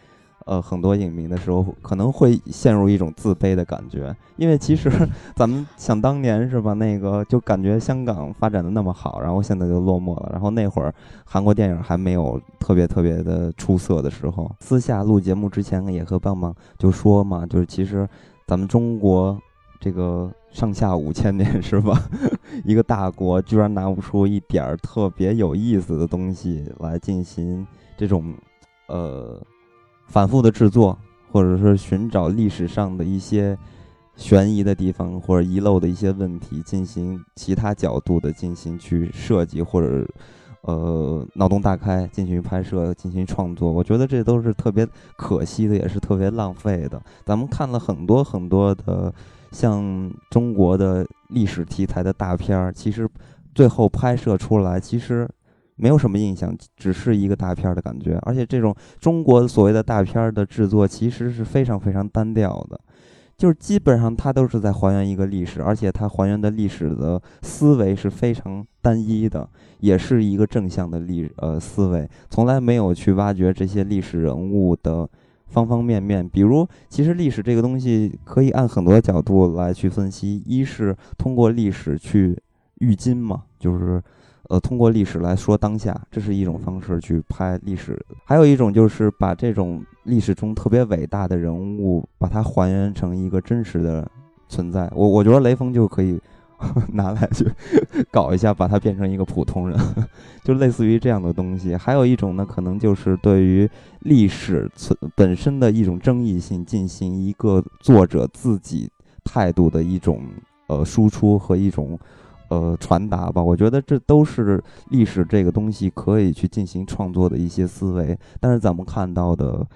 呃，很多影迷的时候可能会陷入一种自卑的感觉，因为其实 (laughs) 咱们想当年是吧，那个就感觉香港发展的那么好，然后现在就落寞了。然后那会儿韩国电影还没有特别特别的出色的时候，私下录节目之前也和棒棒就说嘛，就是其实咱们中国这个上下五千年是吧，(laughs) 一个大国居然拿不出一点儿特别有意思的东西来进行这种呃。反复的制作，或者说寻找历史上的一些悬疑的地方或者遗漏的一些问题，进行其他角度的进行去设计，或者呃脑洞大开进行拍摄、进行创作。我觉得这都是特别可惜的，也是特别浪费的。咱们看了很多很多的像中国的历史题材的大片儿，其实最后拍摄出来，其实。没有什么印象，只是一个大片的感觉。而且这种中国所谓的大片的制作，其实是非常非常单调的，就是基本上它都是在还原一个历史，而且它还原的历史的思维是非常单一的，也是一个正向的历呃思维，从来没有去挖掘这些历史人物的方方面面。比如，其实历史这个东西可以按很多角度来去分析，一是通过历史去喻今嘛，就是。呃，通过历史来说当下，这是一种方式去拍历史；还有一种就是把这种历史中特别伟大的人物，把它还原成一个真实的存在。我我觉得雷锋就可以 (laughs) 拿来去 (laughs) 搞一下，把它变成一个普通人，(laughs) 就类似于这样的东西。还有一种呢，可能就是对于历史存本身的一种争议性进行一个作者自己态度的一种呃输出和一种。呃，传达吧，我觉得这都是历史这个东西可以去进行创作的一些思维。但是咱们看到的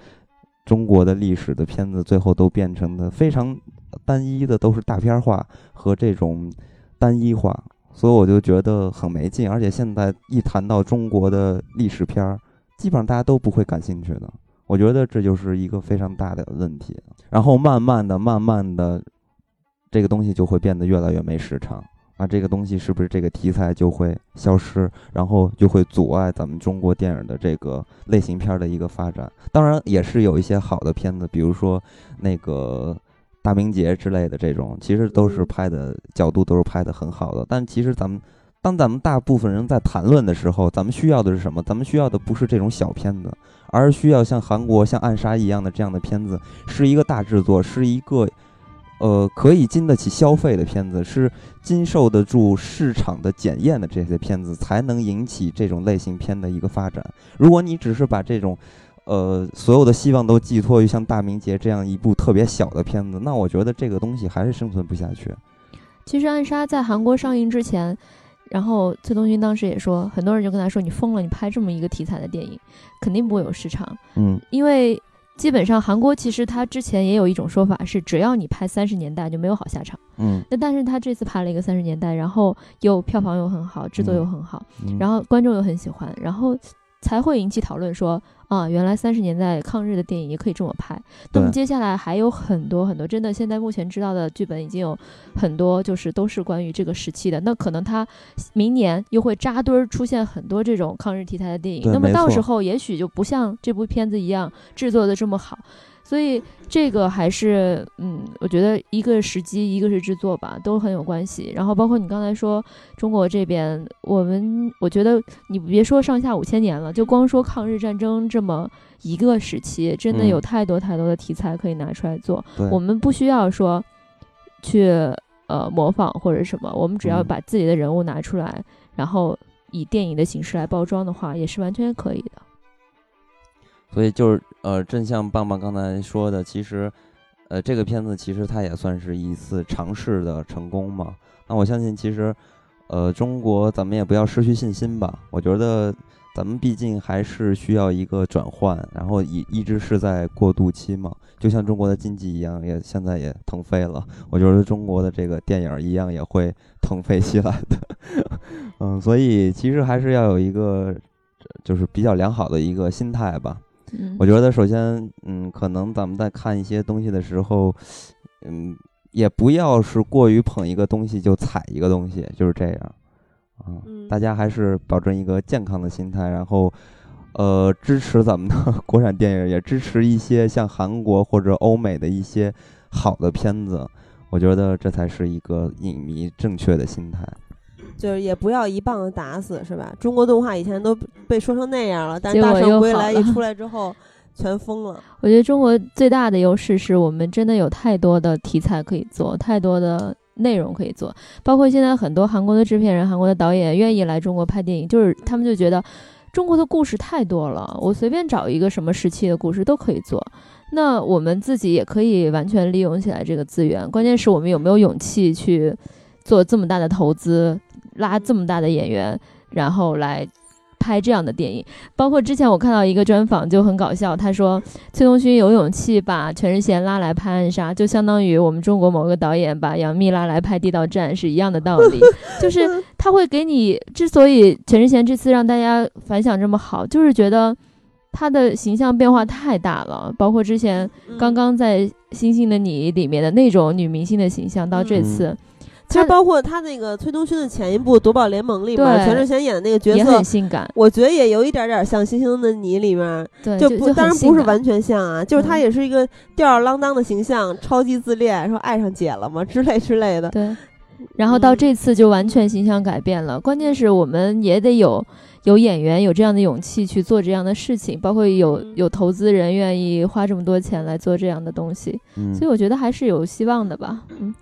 中国的历史的片子，最后都变成的非常单一的，都是大片化和这种单一化，所以我就觉得很没劲。而且现在一谈到中国的历史片儿，基本上大家都不会感兴趣的。我觉得这就是一个非常大的问题。然后慢慢的、慢慢的，这个东西就会变得越来越没市场。啊，这个东西是不是这个题材就会消失，然后就会阻碍咱们中国电影的这个类型片的一个发展？当然，也是有一些好的片子，比如说那个大明劫之类的这种，其实都是拍的角度都是拍的很好的。但其实咱们当咱们大部分人在谈论的时候，咱们需要的是什么？咱们需要的不是这种小片子，而需要像韩国像暗杀一样的这样的片子，是一个大制作，是一个。呃，可以经得起消费的片子，是经受得住市场的检验的这些片子，才能引起这种类型片的一个发展。如果你只是把这种，呃，所有的希望都寄托于像《大明劫》这样一部特别小的片子，那我觉得这个东西还是生存不下去。其实《暗杀》在韩国上映之前，然后崔东勋当时也说，很多人就跟他说：“你疯了，你拍这么一个题材的电影，肯定不会有市场。”嗯，因为基本上韩国其实他之前也有一种说法是，只要你拍三十年代就没有好下场。嗯，那但是他这次拍了一个三十年代，然后又票房又很好，制作又很好，然后观众又很喜欢，然后才会引起讨论说。啊，原来三十年代抗日的电影也可以这么拍。那么接下来还有很多很多，真的现在目前知道的剧本已经有很多，就是都是关于这个时期的。那可能他明年又会扎堆儿出现很多这种抗日题材的电影。那么到时候也许就不像这部片子一样制作的这么好。所以这个还是，嗯，我觉得一个时机，一个是制作吧，都很有关系。然后包括你刚才说中国这边，我们我觉得你别说上下五千年了，就光说抗日战争这么一个时期，真的有太多太多的题材可以拿出来做。我们不需要说去呃模仿或者什么，我们只要把自己的人物拿出来，然后以电影的形式来包装的话，也是完全可以的。所以就是呃，正像棒棒刚才说的，其实，呃，这个片子其实它也算是一次尝试的成功嘛。那我相信，其实，呃，中国咱们也不要失去信心吧。我觉得咱们毕竟还是需要一个转换，然后一一直是在过渡期嘛。就像中国的经济一样，也现在也腾飞了。我觉得中国的这个电影一样也会腾飞起来的。(laughs) 嗯，所以其实还是要有一个，就是比较良好的一个心态吧。我觉得首先，嗯，可能咱们在看一些东西的时候，嗯，也不要是过于捧一个东西就踩一个东西，就是这样，啊，大家还是保证一个健康的心态，然后，呃，支持咱们的国产电影，也支持一些像韩国或者欧美的一些好的片子，我觉得这才是一个影迷正确的心态。就是也不要一棒子打死，是吧？中国动画以前都被说成那样了，但是《大圣归来》一 (laughs) 出来之后，全疯了。我觉得中国最大的优势是我们真的有太多的题材可以做，太多的内容可以做。包括现在很多韩国的制片人、韩国的导演愿意来中国拍电影，就是他们就觉得中国的故事太多了，我随便找一个什么时期的故事都可以做。那我们自己也可以完全利用起来这个资源，关键是我们有没有勇气去做这么大的投资。拉这么大的演员，然后来拍这样的电影，包括之前我看到一个专访就很搞笑，他说崔东勋有勇气把全智贤拉来拍《暗杀》，就相当于我们中国某个导演把杨幂拉来拍《地道战》是一样的道理，(laughs) 就是他会给你，之所以全智贤这次让大家反响这么好，就是觉得他的形象变化太大了，包括之前刚刚在《星星的你》里面的那种女明星的形象，到这次。其实包括他那个崔东勋的前一部《夺宝联盟》里面，全智贤演的那个角色也很性感，我觉得也有一点点像《星星的你》里面，对就不当然不是完全像啊，就是他也是一个吊儿郎当的形象，超级自恋，说爱上姐了嘛之类之类的。对，然后到这次就完全形象改变了。关键是我们也得有有演员有这样的勇气去做这样的事情，包括有有投资人愿意花这么多钱来做这样的东西，所以我觉得还是有希望的吧。嗯。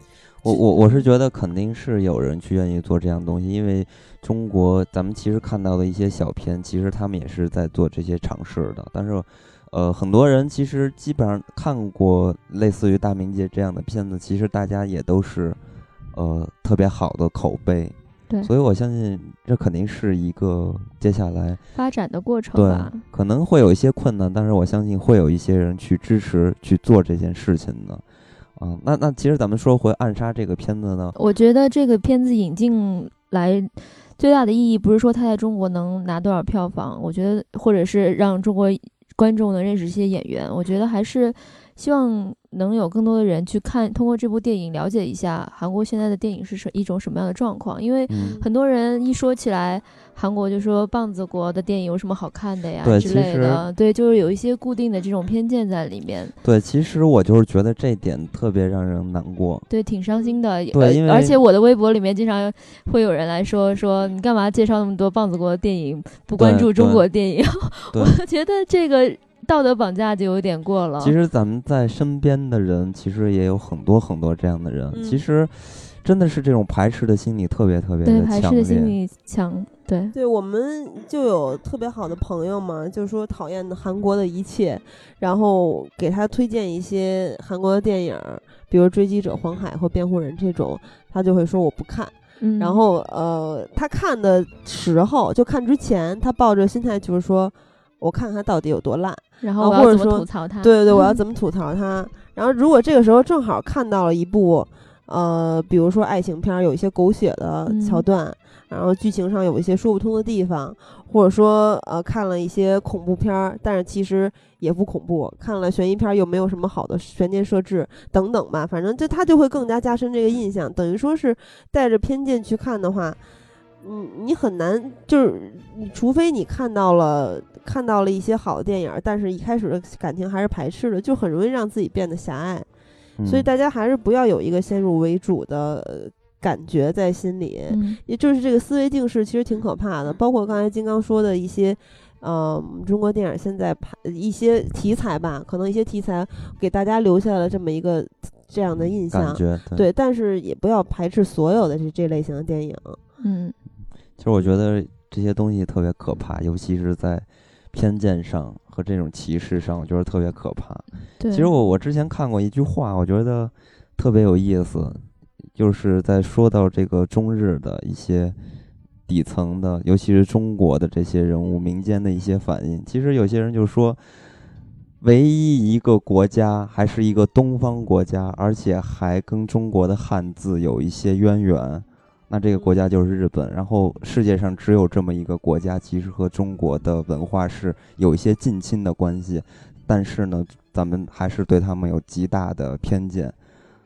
我我我是觉得肯定是有人去愿意做这样东西，因为中国咱们其实看到的一些小片，其实他们也是在做这些尝试的。但是，呃，很多人其实基本上看过类似于《大明劫》这样的片子，其实大家也都是呃特别好的口碑。对，所以我相信这肯定是一个接下来发展的过程吧。可能会有一些困难，但是我相信会有一些人去支持去做这件事情的。啊，那那其实咱们说回《暗杀》这个片子呢，我觉得这个片子引进来最大的意义不是说它在中国能拿多少票房，我觉得或者是让中国观众能认识一些演员，我觉得还是希望能有更多的人去看，通过这部电影了解一下韩国现在的电影是什一种什么样的状况，因为很多人一说起来。韩国就说棒子国的电影有什么好看的呀之类的，对，就是有一些固定的这种偏见在里面。对，其实我就是觉得这点特别让人难过，对，挺伤心的。对，因为而且我的微博里面经常会有人来说说你干嘛介绍那么多棒子国的电影，不关注中国电影？(laughs) 我觉得这个道德绑架就有点过了。其实咱们在身边的人，其实也有很多很多这样的人，其实。真的是这种排斥的心理特别特别的强烈，排斥的心理强，对对，我们就有特别好的朋友嘛，就是说讨厌韩国的一切，然后给他推荐一些韩国的电影，比如《追击者》《黄海》或《辩护人》这种，他就会说我不看。嗯然后呃，他看的时候就看之前，他抱着心态就是说，我看看到底有多烂，然后或者说吐槽他？对对对，我要 (laughs) 怎么吐槽他。然后如果这个时候正好看到了一部呃，比如说爱情片儿有一些狗血的桥嗯段，然后剧情上有一些说不通的地方，或者说呃看了一些恐怖片儿，但是其实也不恐怖，看了悬疑片儿又没有什么好的悬念设置等等吧，反正就他就会更加加深这个印象，等于说是带着偏见去看的话。嗯，你很难，就是你除非你看到了看到了一些好的电影儿，但是一开始的感情还是排斥的，就很容易让自己变得狭隘。所以嗯大家还是不要有一个先入为主的呃感觉在心里，嗯也就是这个思维定式其实挺可怕的。包括刚才金刚说的一些，呃，中国电影现在拍一些题材吧，可能一些题材给大家留下了这么一个这样的印象。感觉对，但是也不要排斥所有的这这类型的电影。嗯其实我觉得这些东西特别可怕，尤其是在偏见上和这种歧视上，我觉得特别可怕。对。其实我我之前看过一句话，我觉得特别有意思，就是在说到这个中日的一些底层的，尤其是中国的这些人物民间的一些反应。其实有些人就说，唯一一个国家还是一个东方国家，而且还跟中国的汉字有一些渊源。那这个国家就是日本，然后世界上只有这么一个国家，其实和中国的文化是有一些近亲的关系，但是呢，咱们还是对他们有极大的偏见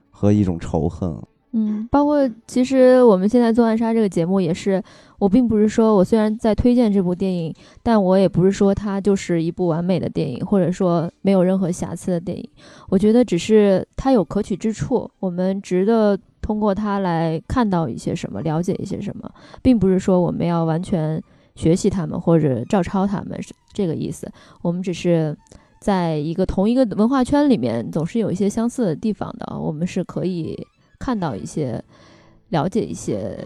和一种仇恨。嗯，包括其实我们现在做暗杀这个节目也是，我并不是说我虽然在推荐这部电影，但我也不是说它就是一部完美的电影，或者说没有任何瑕疵的电影。我觉得只是它有可取之处，我们值得通过它来看到一些什么，了解一些什么，并不是说我们要完全学习他们或者照抄他们是这个意思。我们只是在一个同一个文化圈里面，总是有一些相似的地方的，我们是可以。看到一些，了解一些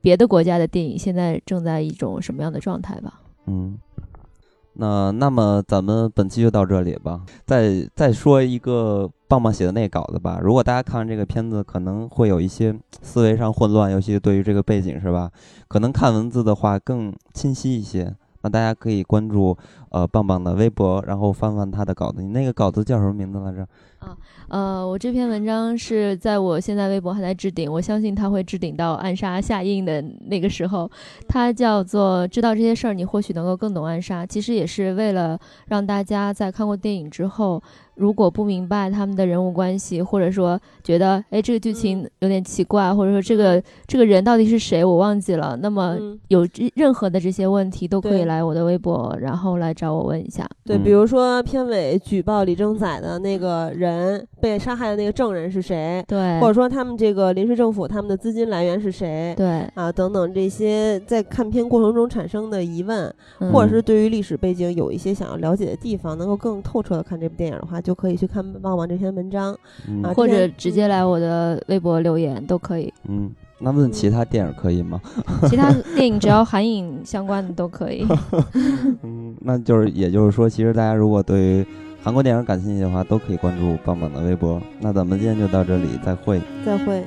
别的国家的电影现在正在一种什么样的状态吧。嗯，那那么咱们本期就到这里吧。再再说一个棒棒写的那稿子吧。如果大家看完这个片子，可能会有一些思维上混乱，尤其对于这个背景是吧？可能看文字的话更清晰一些。那大家可以关注呃棒棒的微博，然后翻翻他的稿子。你那个稿子叫什么名字来着？啊，呃，我这篇文章是在我现在微博还在置顶，我相信它会置顶到暗杀下映的那个时候。它叫做“知道这些事儿，你或许能够更懂暗杀”。其实也是为了让大家在看过电影之后，如果不明白他们的人物关系，或者说觉得哎这个剧情有点奇怪，或者说这个这个人到底是谁我忘记了，那么嗯，有这任何的这些问题都可以来我的微博，然后来找我问一下。对，嗯比如说片尾举报李正宰的那个人被杀害的那个证人是谁，对，或者说他们这个临时政府他们的资金来源是谁。对，啊，等等这些在看片过程中产生的疑问，嗯或者是对于历史背景有一些想要了解的地方，能够更透彻的看这部电影的话，就可以去看旺旺这篇文章。嗯啊或者直接来我的微博留言都可以。嗯，那问其他电影可以吗？其他电影只要韩影相关的都可以。(laughs) 嗯，那就是也就是说，其实大家如果对于韩国电影感兴趣的话，都可以关注棒棒的微博。那咱们今天就到这里，再会。再会。